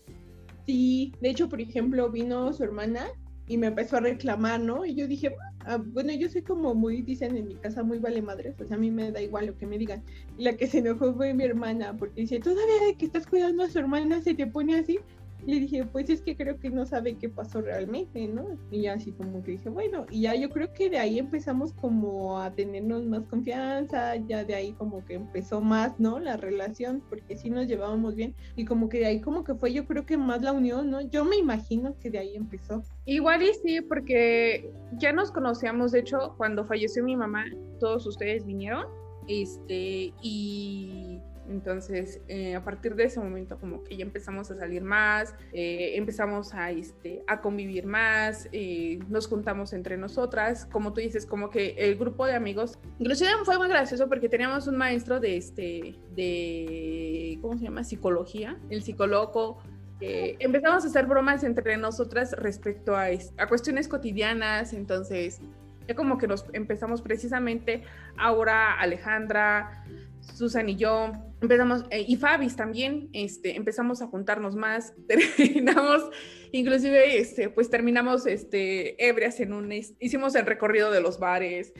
Sí, de hecho, por ejemplo, vino su hermana y me empezó a reclamar, ¿no? Y yo dije, ah, bueno, yo soy como muy, dicen en mi casa, muy vale madre, pues a mí me da igual lo que me digan. Y la que se enojó fue mi hermana, porque dice, todavía que estás cuidando a su hermana se te pone así. Le dije, pues es que creo que no sabe qué pasó realmente, ¿no? Y así como que dije, bueno, y ya yo creo que de ahí empezamos como a tenernos más confianza, ya de ahí como que empezó más, ¿no? La relación, porque sí nos llevábamos bien y como que de ahí como que fue yo creo que más la unión, ¿no? Yo me imagino que de ahí empezó. Igual y sí, porque ya nos conocíamos, de hecho, cuando falleció mi mamá, todos ustedes vinieron, este, y entonces, eh, a partir de ese momento, como que ya empezamos a salir más, eh, empezamos a, este, a convivir más, eh, nos juntamos entre nosotras, como tú dices, como que el grupo de amigos, inclusive fue muy gracioso porque teníamos un maestro de, este, de, ¿cómo se llama? Psicología, el psicólogo. empezamos a hacer bromas entre nosotras respecto a, a cuestiones cotidianas, entonces ya como que nos empezamos precisamente ahora Alejandra, Susan y yo empezamos, eh, y Fabis también, este, empezamos a juntarnos más, terminamos, inclusive, este, pues terminamos, este, ebrias en un, hicimos el recorrido de los bares.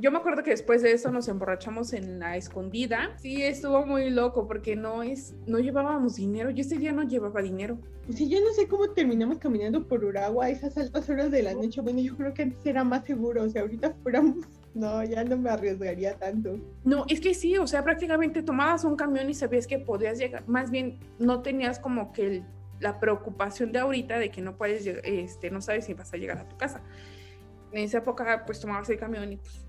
Yo me acuerdo que después de eso nos emborrachamos en la escondida. Sí, estuvo muy loco porque no es, no llevábamos dinero. Yo ese día no llevaba dinero. Pues sí, yo no sé cómo terminamos caminando por Uragua a esas altas horas de la noche. Bueno, yo creo que antes era más seguro. O sea, ahorita fuéramos no, ya no me arriesgaría tanto. No, es que sí, o sea, prácticamente tomabas un camión y sabías que podías llegar, más bien no tenías como que la preocupación de ahorita de que no puedes, este, no sabes si vas a llegar a tu casa. En esa época, pues tomabas el camión y pues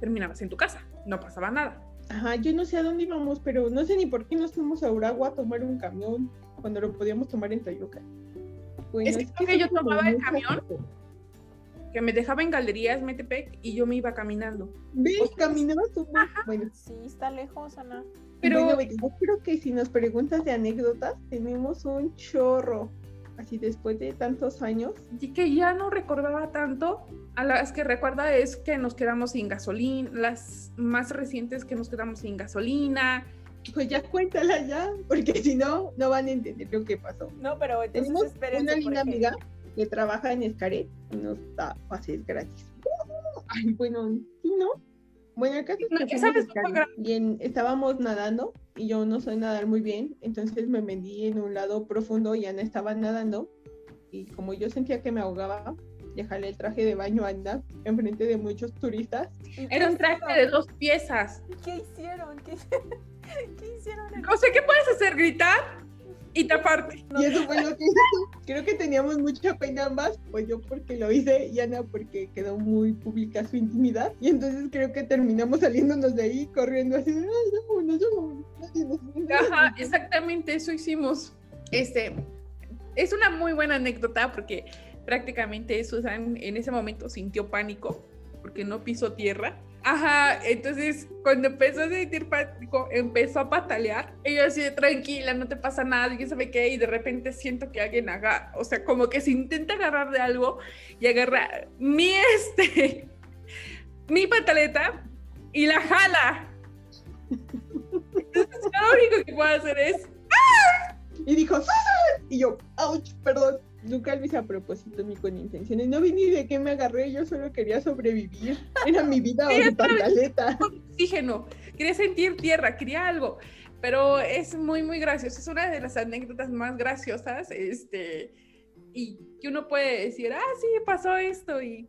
terminabas en tu casa, no pasaba nada. Ajá, yo no sé a dónde íbamos, pero no sé ni por qué nos fuimos a Uragua a tomar un camión cuando lo podíamos tomar en Tayuca. es, que, yo tomaba el camión que me dejaba en galerías Metepec y yo me iba caminando. ¿Ves? Caminabas tú. Bueno. Sí, está lejos, Ana. Pero bueno, yo creo que si nos preguntas de anécdotas, tenemos un chorro. Así después de tantos años. Y que ya no recordaba tanto. A las que recuerda es que nos quedamos sin gasolina. Las más recientes que nos quedamos sin gasolina. Pues ya cuéntala ya, porque si no, no van a entender lo que pasó. No, pero entonces Tenemos una linda amiga que trabaja en Escaret y nos da pases gratis. Ay, bueno, ¿no? Bueno, acá y estábamos nadando y yo no soy nadar muy bien, entonces me vendí en un lado profundo y Ana estaba nadando y como yo sentía que me ahogaba, dejarle el traje de baño a Ana enfrente de muchos turistas. Era un traje de dos piezas. ¿Qué hicieron? ¿Qué, ¿Qué hicieron? O sea, ¿qué puedes hacer? ¿Gritar? Y taparte. Y eso fue lo que hice. Creo que teníamos mucha pena ambas, pues yo porque lo hice y Ana porque quedó muy pública su intimidad. Y entonces creo que terminamos saliéndonos de ahí corriendo así, ay, no, no, no, Ajá, exactamente eso hicimos. Este, es una muy buena anécdota porque prácticamente Susan en ese momento sintió pánico porque no pisó tierra Ajá, entonces cuando empezó a sentir empezó a patalear. Y yo así, tranquila, no te pasa nada, y sabe qué, y de repente siento que alguien haga, o sea, como que se intenta agarrar de algo y agarra mi este, mi pataleta y la jala. Entonces lo único que puedo hacer es ¡Ah! Y dijo, Y yo, ouch, perdón. Nunca lo hice a propósito ni con intenciones. No vi ni de qué me agarré, yo solo quería sobrevivir. Era mi vida o pantaleta. Oxígeno, quería sentir tierra, quería algo. Pero es muy, muy gracioso. Es una de las anécdotas más graciosas. Este, y que uno puede decir, ah, sí, pasó esto y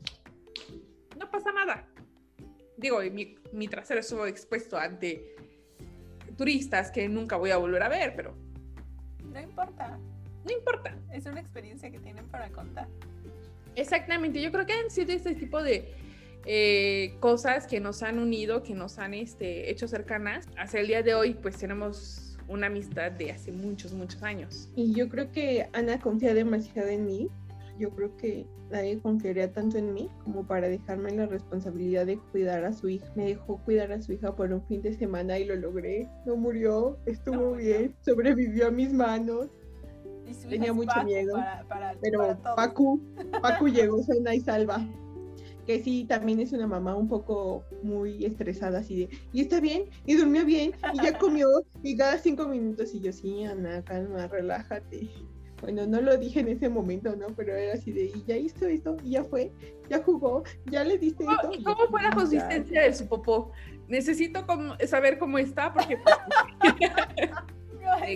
no pasa nada. Digo, mi, mi trasero estuvo expuesto ante turistas que nunca voy a volver a ver, pero... No importa no importa. Es una experiencia que tienen para contar. Exactamente, yo creo que han sido este tipo de eh, cosas que nos han unido, que nos han este, hecho cercanas. Hasta el día de hoy, pues tenemos una amistad de hace muchos, muchos años. Y yo creo que Ana confía demasiado en mí. Yo creo que nadie confiaría tanto en mí como para dejarme la responsabilidad de cuidar a su hija. Me dejó cuidar a su hija por un fin de semana y lo logré. No murió, estuvo bien, sobrevivió a mis manos tenía mucho miedo. pero Pacu, Pacu llegó sana y salva. Que sí, también es una mamá un poco muy estresada, así de, y está bien, y durmió bien, y ya comió, y cada cinco minutos, y yo, sí, Ana, calma, relájate. Bueno, no lo dije en ese momento, ¿no? Pero era así de, y ya hizo esto, y ya fue, ya jugó, ya le diste esto. ¿Y cómo fue la consistencia de su popó? Necesito saber cómo está, porque...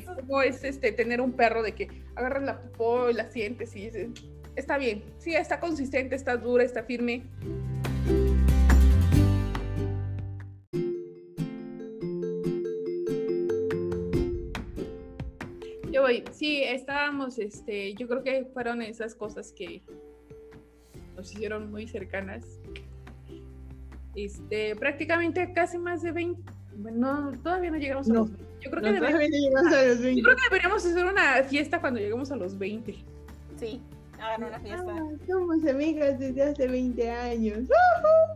Cómo es este tener un perro de que agarras la popó y la sientes y dices, está bien, sí, está consistente, está dura, está firme. Yo voy, sí, estábamos, este, yo creo que fueron esas cosas que nos hicieron muy cercanas. Este, prácticamente casi más de 20, bueno, todavía no llegamos a los 20. Yo creo, que yo creo que deberíamos hacer una fiesta cuando lleguemos a los 20. Sí, hagan una fiesta. Ah, somos amigas desde hace 20 años.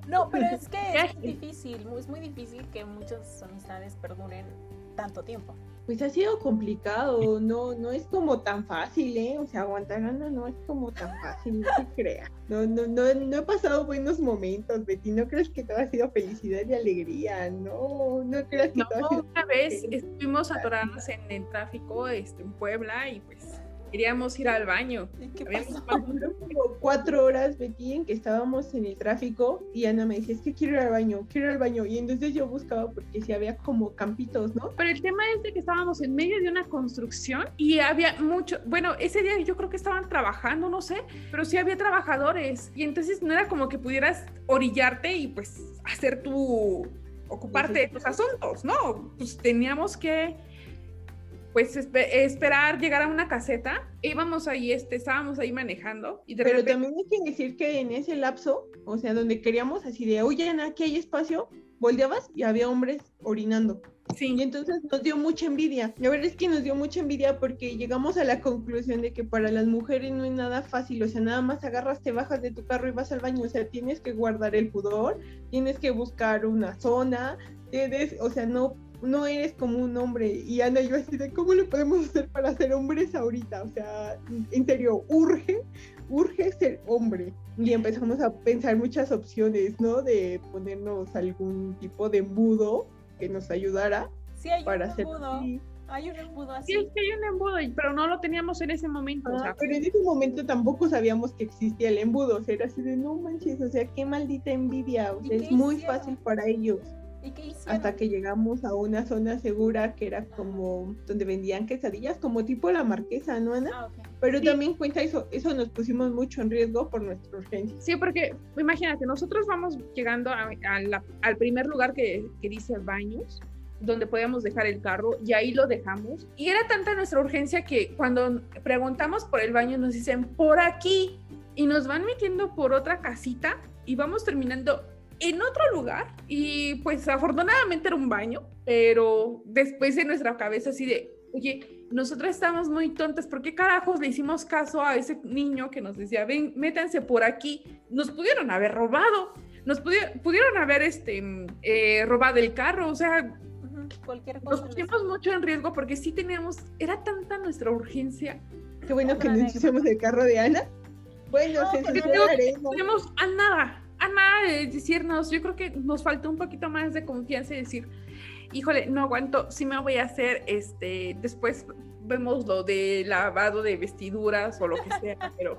No, pero es que es difícil, es muy difícil que muchas amistades perduren tanto tiempo. Pues ha sido complicado, no, no es como tan fácil, ¿eh? O sea, aguantar a no es como tan fácil, no se crea. No, no, no, no he pasado buenos momentos, Betty. No crees que todo ha sido felicidad y alegría, no, no creas que todo ha sido. Una vez estuvimos atorados en el tráfico este, en Puebla y pues queríamos ir al baño. ¿Qué pasó? cuatro horas, Betty, en que estábamos en el tráfico y Ana me decía, es que quiero ir al baño, quiero ir al baño. Y entonces yo buscaba porque si había como campitos, ¿no? Pero el tema es de que estábamos en medio de una construcción y había mucho, bueno, ese día yo creo que estaban trabajando, no sé, pero sí había trabajadores y entonces no era como que pudieras orillarte y pues hacer tu, ocuparte de tus asuntos, ¿no? Pues teníamos que pues esperar llegar a una caseta. Íbamos ahí, este, estábamos ahí manejando. Y Pero también hay que decir que en ese lapso, o sea, donde queríamos así de, oye, Ana, aquí hay espacio, volteabas y había hombres orinando. Sí. Y entonces nos dio mucha envidia. La verdad es que nos dio mucha envidia porque llegamos a la conclusión de que para las mujeres no es nada fácil. O sea, nada más agarras, te bajas de tu carro y vas al baño. O sea, tienes que guardar el pudor, tienes que buscar una zona, tienes, o sea, no no eres como un hombre. Y Ana y yo así de, ¿cómo lo podemos hacer para ser hombres ahorita? O sea, en serio, urge, urge ser hombre. Y empezamos a pensar muchas opciones, ¿no? De ponernos algún tipo de embudo que nos ayudara sí, hay para un hacer... Embudo. Hay un embudo así. Sí, es que hay un embudo, pero no lo teníamos en ese momento. o sea, pero en ese momento tampoco sabíamos que existía el embudo. O sea, era así de, no manches, o sea, qué maldita envidia. O sea, es muy fácil para ellos. Hasta que llegamos a una zona segura que era como donde vendían quesadillas, como tipo la marquesa, ¿no, Ana? Ah, Pero también cuenta eso, eso nos pusimos mucho en riesgo por nuestra urgencia. Sí, porque imagínate, nosotros vamos llegando al primer lugar que, que dice baños, donde podíamos dejar el carro y ahí lo dejamos. Y era tanta nuestra urgencia que cuando preguntamos por el baño nos dicen por aquí y nos van metiendo por otra casita y vamos terminando en otro lugar y pues afortunadamente era un baño, pero después de nuestra cabeza así de, oye, nosotros estamos muy tontas, ¿por qué carajos le hicimos caso a ese niño que nos decía, ven, métanse por aquí? Nos pudieron haber robado, nos pudieron, haber este, eh, robado el carro, o sea, cualquier cosa. Nos pusimos mucho en riesgo porque sí teníamos, era tanta nuestra urgencia. Qué bueno que no hicimos el carro de Ana. Bueno, se tenemos a nada, a de decirnos, yo creo que nos falta un poquito más de confianza y decir, híjole, no aguanto, sí me voy a hacer, este, después vemos lo de lavado de vestiduras o lo que sea, pero...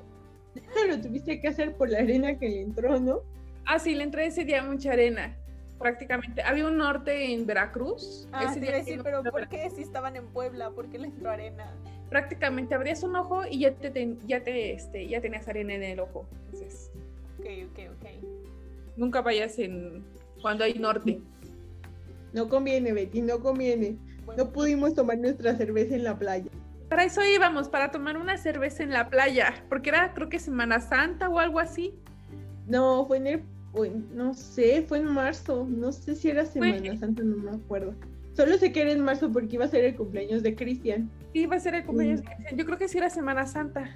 Lo tuviste que hacer por la arena que le entró, ¿no? Ah, sí, le entró ese día mucha arena, prácticamente. Había un norte en Veracruz. Ah, ese día decir, pero ¿por qué si estaban en Puebla? ¿Por qué le entró arena? Prácticamente abrías un ojo y ya te, ya te, este, ya tenías arena en el ojo. Ok, ok, ok. Nunca vayas en cuando hay norte. No conviene, Betty, no conviene. no pudimos tomar nuestra cerveza en la playa. Para eso íbamos, para tomar una cerveza en la playa, porque era creo que Semana Santa o algo así. No, fue en el, no sé, fue en marzo, no sé si era Semana Santa, no me acuerdo. Solo sé que era en marzo porque iba a ser el cumpleaños de Cristian. Iba a ser el cumpleaños de Cristian, yo creo que sí era Semana Santa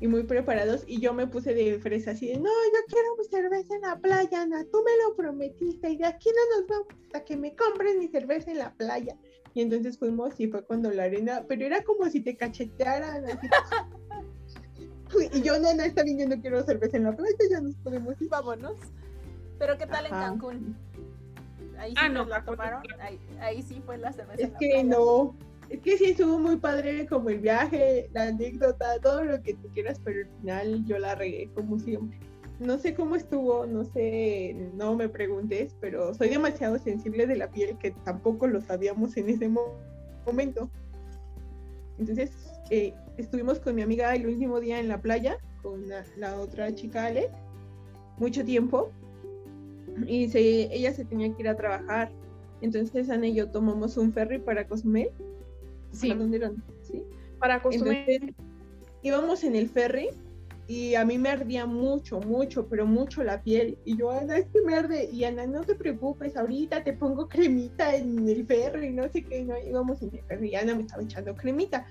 y muy preparados y yo me puse de fresa así de, no, yo quiero mi cerveza en la playa, Ana, tú me lo prometiste y de aquí no nos vamos hasta que me compren mi cerveza en la playa. Y entonces fuimos y fue cuando la arena, pero era como si te cachetearan. Así. y yo, no, no, está bien, yo no quiero cerveza en la playa, ya nos podemos ir. Vámonos. Pero ¿qué tal en Cancún? Ahí sí ah, no, la tomaron. Ahí, ahí, sí fue la cerveza. Es que no. Es que sí estuvo muy padre como el viaje, la anécdota, todo lo que tú quieras, pero al final yo la regué como siempre. No sé cómo estuvo, no sé, no me preguntes, pero soy demasiado sensible de la piel que tampoco lo sabíamos en ese momento. Entonces, eh, estuvimos con mi amiga el último día en la playa, con la, otra chica Ale, mucho tiempo, y se, ella se tenía que ir a trabajar. Entonces Ana y yo tomamos un ferry para Cozumel Sí. ¿Para dónde eran? Sí. Para íbamos en el ferry y a mí me ardía mucho, mucho, pero mucho la piel. Y yo, Ana, es que me arde. Y Ana, no te preocupes, ahorita te pongo cremita en el ferry, no sé qué. No, íbamos en el ferry y Ana me estaba echando cremita.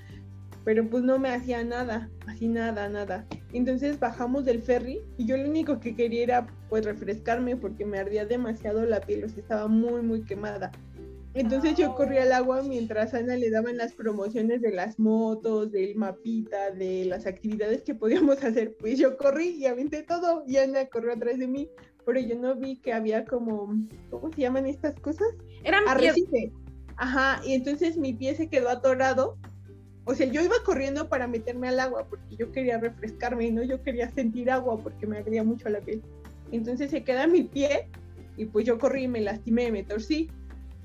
Pero pues no me hacía nada, así nada, nada. Entonces bajamos del ferry y yo lo único que quería era pues refrescarme porque me ardía demasiado la piel, o sea, estaba muy, muy quemada. Entonces yo corrí al agua mientras Ana le daban las promociones de las motos, del mapita, de las actividades que podíamos hacer. Pues yo corrí y aventé todo y Ana corrió atrás de mí, pero yo no vi que había como, ¿cómo se llaman estas cosas? Eran Arrecife. Ajá, y entonces mi pie se quedó atorado. O sea, yo iba corriendo para meterme al agua porque yo quería refrescarme y no yo quería sentir agua porque me ardía mucho la piel. Entonces se queda mi pie y pues yo corrí y me lastimé, me torcí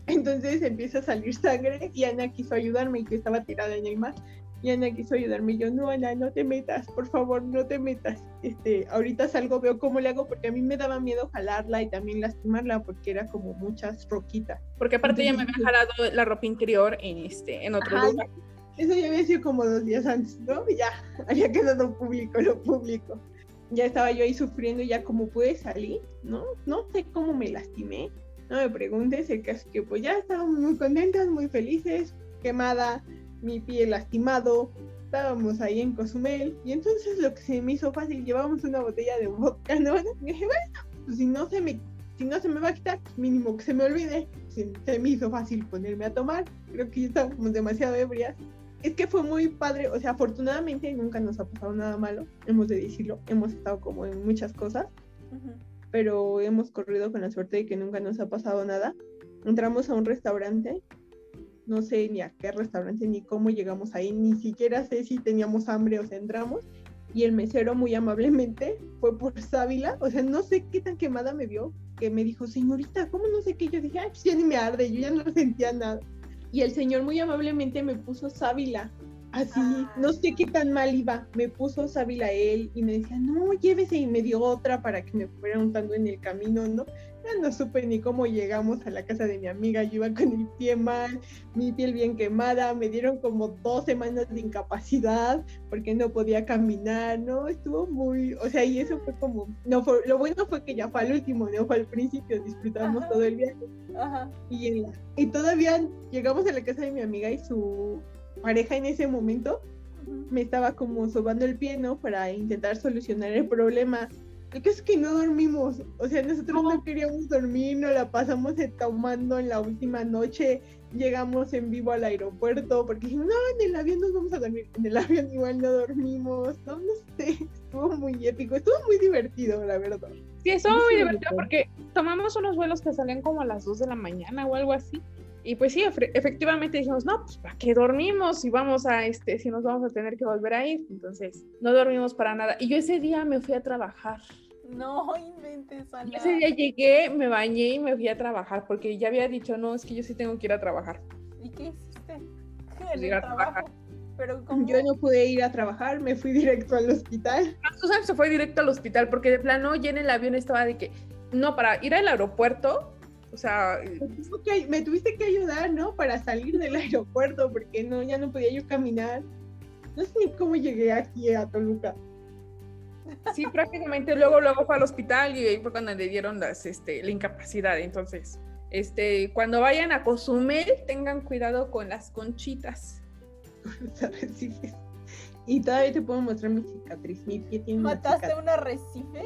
entonces empieza a salir sangre y Ana quiso ayudarme y que estaba tirada en el mar. Y Ana quiso ayudarme y yo, no, Ana, no te metas, por favor, no te metas. Este, ahorita salgo, veo cómo le hago, porque a mí me daba miedo jalarla y también lastimarla, porque era como muchas roquitas. Porque aparte ya me había jalado la ropa interior en, este, en otro lugar. Eso ya había sido como dos días antes, ¿no? Ya había quedado público, lo público. Ya estaba yo ahí sufriendo y ya como pude salir, ¿no? No sé cómo me lastimé no me preguntes, el caso que pues ya estábamos muy contentas, muy felices, quemada, mi pie lastimado, estábamos ahí en Cozumel y entonces lo que se me hizo fácil, llevamos una botella de vodka, ¿no? Y dije, bueno, pues si no se me, si no se me va a quitar, mínimo que se me olvide. Se, me hizo fácil ponerme a tomar, creo que ya estábamos demasiado ebrias. Es que fue muy padre, o sea, afortunadamente nunca nos ha pasado nada malo, hemos de decirlo, hemos estado como en muchas cosas pero hemos corrido con la suerte de que nunca nos ha pasado nada. Entramos a un restaurante, no sé ni a qué restaurante ni cómo llegamos ahí, ni siquiera sé si teníamos hambre o si entramos. Y el mesero muy amablemente fue por sábila, o sea, no sé qué tan quemada me vio, que me dijo, señorita, ¿cómo no sé qué? Yo dije, ay, pues ya ni me arde, yo ya no sentía nada. Y el señor muy amablemente me puso sábila así, no sé qué tan mal iba, me puso sábila él y me decía, no, llévese y me dio otra para que me fuera untando en el camino, ¿no? Ya no supe ni cómo llegamos a la casa de mi amiga, yo iba con el pie mal, mi piel bien quemada, me dieron como dos semanas de incapacidad porque no podía caminar, ¿no? Estuvo muy, o sea, y eso fue como, no fue, lo bueno fue que ya fue al último, no fue al principio, disfrutamos todo el viaje. Ajá. Y, y todavía llegamos a la casa de mi amiga y su pareja en ese momento me estaba como sobando el pie, ¿no? Para intentar solucionar el problema. Lo que es que no dormimos, o sea, nosotros no, queríamos dormir, nos la pasamos tomando en la última noche, llegamos en vivo al aeropuerto, porque dijimos, no, en el avión nos vamos a dormir, en el avión igual no dormimos, no, no sé, estuvo muy épico, estuvo muy divertido, la verdad. Sí, estuvo muy divertido porque tomamos unos vuelos que salían como a las 2 de la mañana o algo así. Y pues sí, efectivamente dijimos, no, pues ¿para qué dormimos si vamos a, este, si nos vamos a tener que volver a ir? Entonces, no dormimos para nada. Y yo ese día me fui a trabajar. No inventes, Ana. Ese día llegué, me bañé y me fui a trabajar porque ya había dicho, no, es que yo sí tengo que ir a trabajar. ¿Y qué hiciste? Pues ir a trabajar. Pero Yo no pude ir a trabajar, me fui directo al hospital. Ah, Susan se fue directo al hospital porque de plano ya en el avión estaba de que, no, para ir al aeropuerto o sea, me tuviste que ayudar, ¿no? Para salir del aeropuerto, porque no, ya no podía yo caminar. No sé ni cómo llegué aquí a Toluca. Sí, prácticamente luego, luego fue al hospital y ahí fue cuando le dieron las, este, la incapacidad. Entonces, este, cuando vayan a Cozumel, tengan cuidado con las conchitas. y todavía te puedo mostrar mi cicatriz. Mi pie tiene ¿Mataste un arrecife?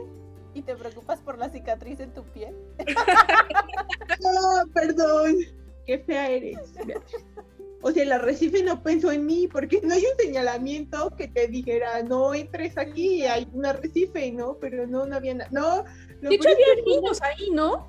Y te preocupas por la cicatriz en tu pie. no, perdón. Qué fea eres. O sea, el arrecife no pensó en mí porque no hay un señalamiento que te dijera, no entres aquí, hay un arrecife, ¿no? Pero no, no había nada. No, de hecho, había niños ahí, ¿no?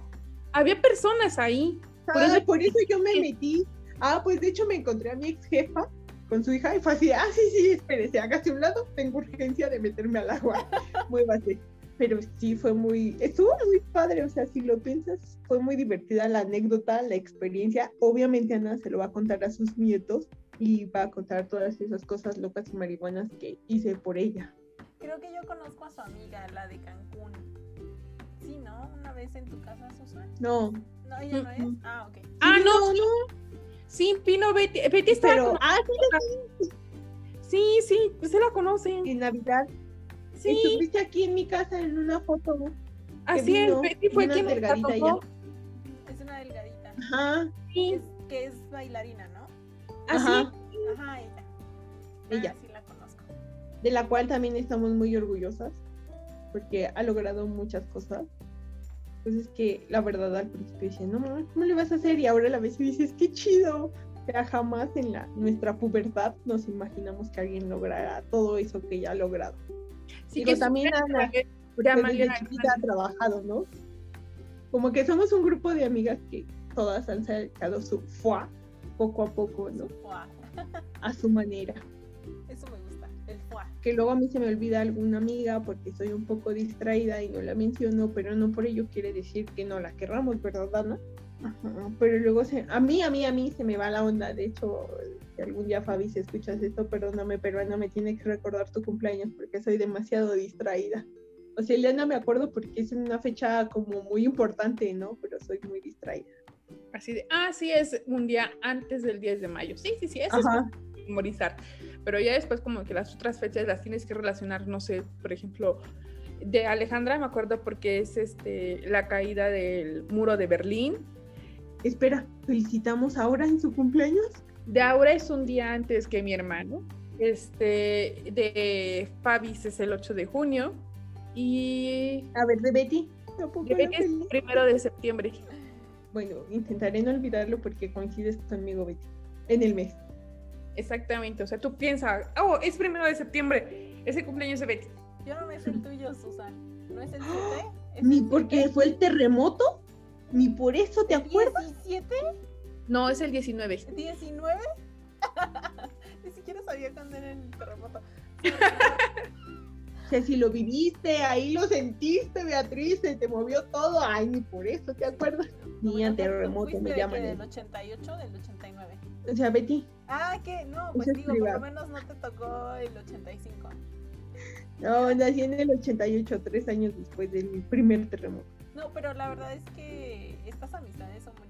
Había personas ahí. por, eso, por eso yo me metí. Ah, pues de hecho me encontré a mi ex jefa con su hija y fue así, ah, sí, sí, espérese, hágase un lado, tengo urgencia de meterme al agua, muévase. Pero sí fue muy, estuvo muy padre, o sea, si lo piensas, fue muy divertida la anécdota, la experiencia. Obviamente Ana se lo va a contar a sus nietos y va a contar todas esas cosas locas y marihuanas que hice por ella. Creo que yo conozco a su amiga, la de Cancún. Sí, ¿no? Una vez en tu casa, Susan. No. No, ella no es. Ah, ok. Ah, no, no. Sí, Pino Betty. Betty está. Pero, ah, sí, sí, sí, pues se la conocen. En Navidad. Sí. Estuviste aquí en mi casa en una foto. Así es, Betty fue quien delgadita ella. Es una delgadita. Ajá. Sí. Es, que es bailarina, ¿no? Ajá. Ajá, ella. Ella. Ah, sí la conozco. De la cual también estamos muy orgullosas porque ha logrado muchas cosas. Pues es que la verdad al principio decía, no, ¿cómo le vas a hacer? Y ahora la vez y dices, qué chido. O sea, jamás en la, nuestra pubertad nos imaginamos que alguien lograra todo eso que ella ha logrado. Sí, que también Ana, desde chiquita ha trabajado, ¿no? Como que somos un grupo de amigas que todas han sacado su fuá poco a poco, ¿no? a su manera. Eso me gusta, el fuá. Que luego a mí se me olvida alguna amiga porque soy un poco distraída y no la menciono, pero no por ello quiere decir que no la querramos, ¿verdad, Ana? pero luego se, a mí, a mí, a mí se me va la onda. De hecho, si algún día Fabi, si escuchas esto, perdóname, pero Ana me tiene que recordar tu cumpleaños porque soy demasiado distraída. O sea, Eliana me acuerdo porque es una fecha como muy importante, ¿no? Pero soy muy distraída. Así de, ah, sí, es un día antes del 10 de mayo. Sí, sí, sí, eso es memorizar. Pero ya después como que las otras fechas las tienes que relacionar, no sé, por ejemplo, de Alejandra me acuerdo porque es este la caída del muro de Berlín Espera, ¿felicitamos ahora en su cumpleaños? De ahora es un día antes que mi hermano. Este, de Fabis es el 8 de junio. Y. A ver, de Betty. De Betty es el primero de septiembre. Bueno, intentaré no olvidarlo porque coincides conmigo, Betty. En el mes. Exactamente. O sea, tú piensas, oh, es primero de septiembre. Ese cumpleaños de Betty. Yo no me sé el tuyo, Susan. ¿No es el 7? ¿Ni porque fue el terremoto? Ni por eso te acuerdas. ¿17? No, es el 19. ¿19? Ni siquiera sabía cuándo era el terremoto. o sea, si lo viviste, ahí lo sentiste, Beatriz, se te movió todo. Ay, ni por eso te acuerdas. Ni a terremoto me llaman. ¿Del 88 del 89? O sea, Betty. Ah, ¿qué? No, pues digo, por lo menos no te tocó el 85. No, nací en el 88, tres años después del primer terremoto. No, pero la verdad es que estas amistades son porque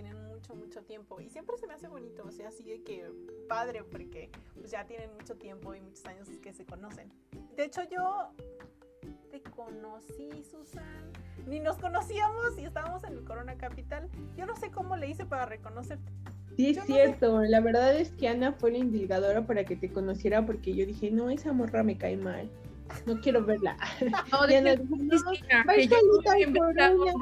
tienen mucho, mucho tiempo. Y siempre se me hace bonito, o sea, así de que padre, porque pues ya tienen mucho tiempo y muchos años que se conocen. De hecho, yo te conocí, Susan. Ni nos conocíamos y estábamos en el Corona Capital. Yo no sé cómo le hice para reconocerte. Sí, es cierto. La verdad es que Ana fue la indicadora para que te conociera porque yo dije, no, esa morra me cae mal no quiero verla. No, de no,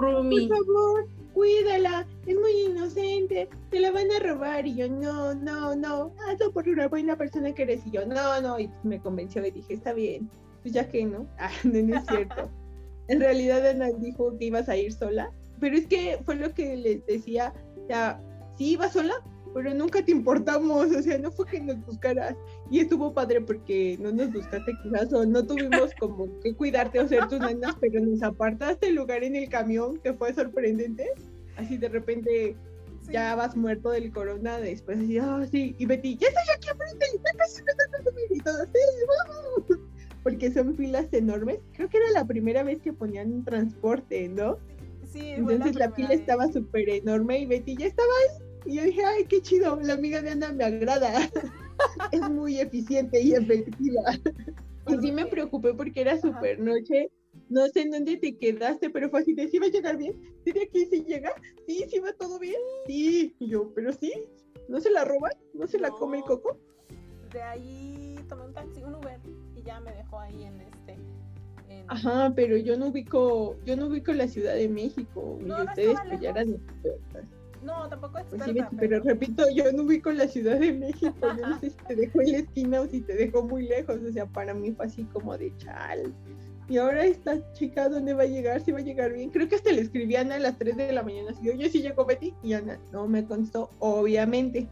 por favor, cuídala, es muy inocente, te la van a robar. Y yo, no, no, no, hazlo por una buena persona que eres. Y yo, no, no, y me convenció y dije, está bien, pues ya que no, ah, no, es cierto. en realidad Ana dijo que ibas a ir sola, pero es que fue lo que les decía, ya, sí iba sola, pero nunca te importamos, o sea, no fue que nos buscaras. Y estuvo padre porque no nos buscaste quizás o no tuvimos como que cuidarte o ser tus nenas, pero nos apartaste el lugar en el camión, que fue sorprendente. Así de repente ya vas muerto del corona, después así, ah, sí, y Betty, ya estoy aquí enfrente, ya casi me y todo, sí, Porque son filas enormes. Creo que era la primera vez que ponían transporte, ¿no? Sí, Entonces la, la fila estaba súper enorme y Betty ya estaba ahí y yo dije, ay, qué chido, la amiga de Ana me agrada. es muy eficiente y efectiva. Y sí me preocupé porque era súper noche. No sé en dónde te quedaste, pero fue así de, ¿sí va a llegar bien? ¿Sí de aquí sí llega? ¿Sí? ¿Sí va todo bien? Sí. Y yo, ¿pero sí? ¿No se la roban? ¿No se la come el coco? De ahí tomé un taxi, un Uber, y ya me dejó ahí en este... Ajá, pero yo no ubico, yo no ubico la Ciudad de México, y ustedes pues eran No, tampoco es experta, sí, pero... repito, yo no ubico la Ciudad de México, yo no sé si te dejó en la esquina o si te dejó muy lejos, o sea, para mí fue así como de chal. Y ahora esta chica, ¿dónde va a llegar? Si va a llegar bien. Creo que hasta le escribí a Ana a las 3 de la mañana, así, oye, si llegó Betty, y Ana, no me constó, obviamente.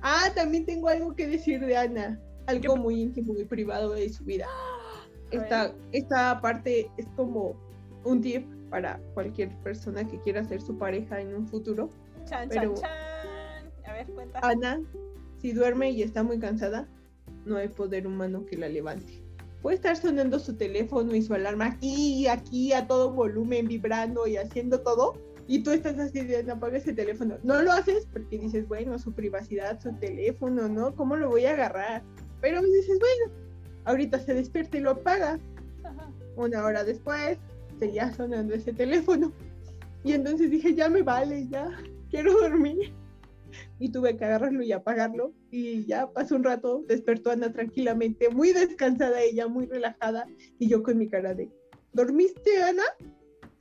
Ah, también tengo algo que decir de Ana, algo muy íntimo y privado de su vida. Esta, esta parte es como un tip para cualquier persona que quiera ser su pareja en un futuro. Chan, Pero- chan, chan. A ver, cuenta. Ana, si duerme y está muy cansada, no hay poder humano que la levante. Puede estar sonando su teléfono y su alarma aquí, aquí, a todo volumen, vibrando y haciendo todo. Y tú estás así de, no apaga ese teléfono. No lo haces porque dices, bueno, su privacidad, su teléfono, ¿no? ¿Cómo lo voy a agarrar? Pero dices, bueno, ahorita se despierta y lo apaga. Ajá. Una hora después, seguía sonando ese teléfono. Y entonces dije, ya me vale, ya, quiero dormir. Y tuve que agarrarlo y apagarlo. Y ya pasó un rato, despertó Ana tranquilamente, muy descansada ella, muy relajada. Y yo con mi cara de, ¿dormiste, Ana?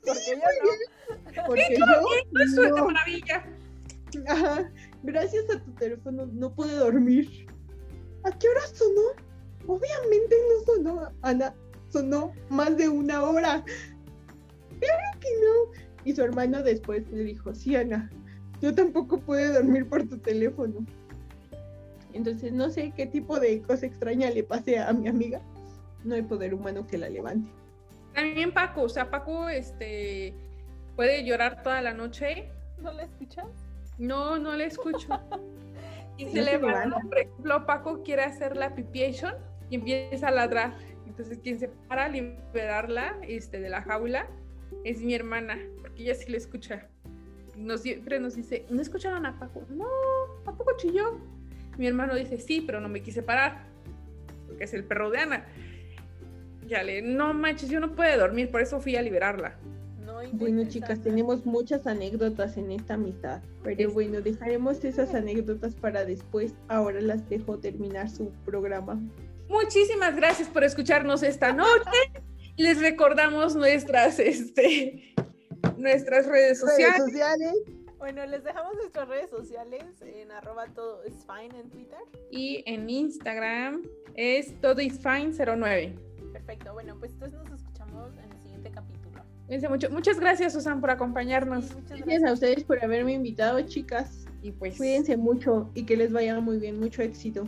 Porque yo no. Porque Eso es de maravilla. Ajá, gracias a tu teléfono no pude dormir. ¿A qué hora sonó? Obviamente no sonó, Ana. Sonó más de una hora. Claro que no. Y su hermano después le dijo, sí, Ana, yo tampoco pude dormir por tu teléfono. Entonces no sé qué tipo de cosa extraña le pase a mi amiga. No hay poder humano que la levante. También Paco, o sea, Paco este, puede llorar toda la noche. ¿No la escuchas? No, no le escucho. Y Sí, se no levanta. por ejemplo, Paco quiere hacer la pipiation y empieza a ladrar. Entonces, quien se para a liberarla este, de la jaula es mi hermana, porque ella sí le escucha. Nos, siempre nos dice, ¿no escucharon a Paco? No, ¿a poco chilló? Mi hermano dice, sí, pero no me quise parar, porque es el perro de Ana. Ya le, no manches, yo no puedo dormir, por eso fui a liberarla. No Bueno, chicas, tenemos muchas anécdotas en esta amistad, pero Es- bueno, dejaremos esas anécdotas para después. Ahora las dejo terminar su programa. Muchísimas gracias por escucharnos esta noche. Les recordamos nuestras, este, nuestras redes sociales. Redes sociales. Bueno, les dejamos nuestras redes sociales en arroba todo es fine en Twitter. Y en Instagram es todoisfine09. Perfecto, bueno, pues entonces nos escuchamos en el siguiente capítulo. Cuídense mucho. Muchas gracias, Susan, por acompañarnos. Sí, muchas Gracias a ustedes por haberme invitado, chicas. Y pues, Cuídense mucho y que les vaya muy bien, mucho éxito.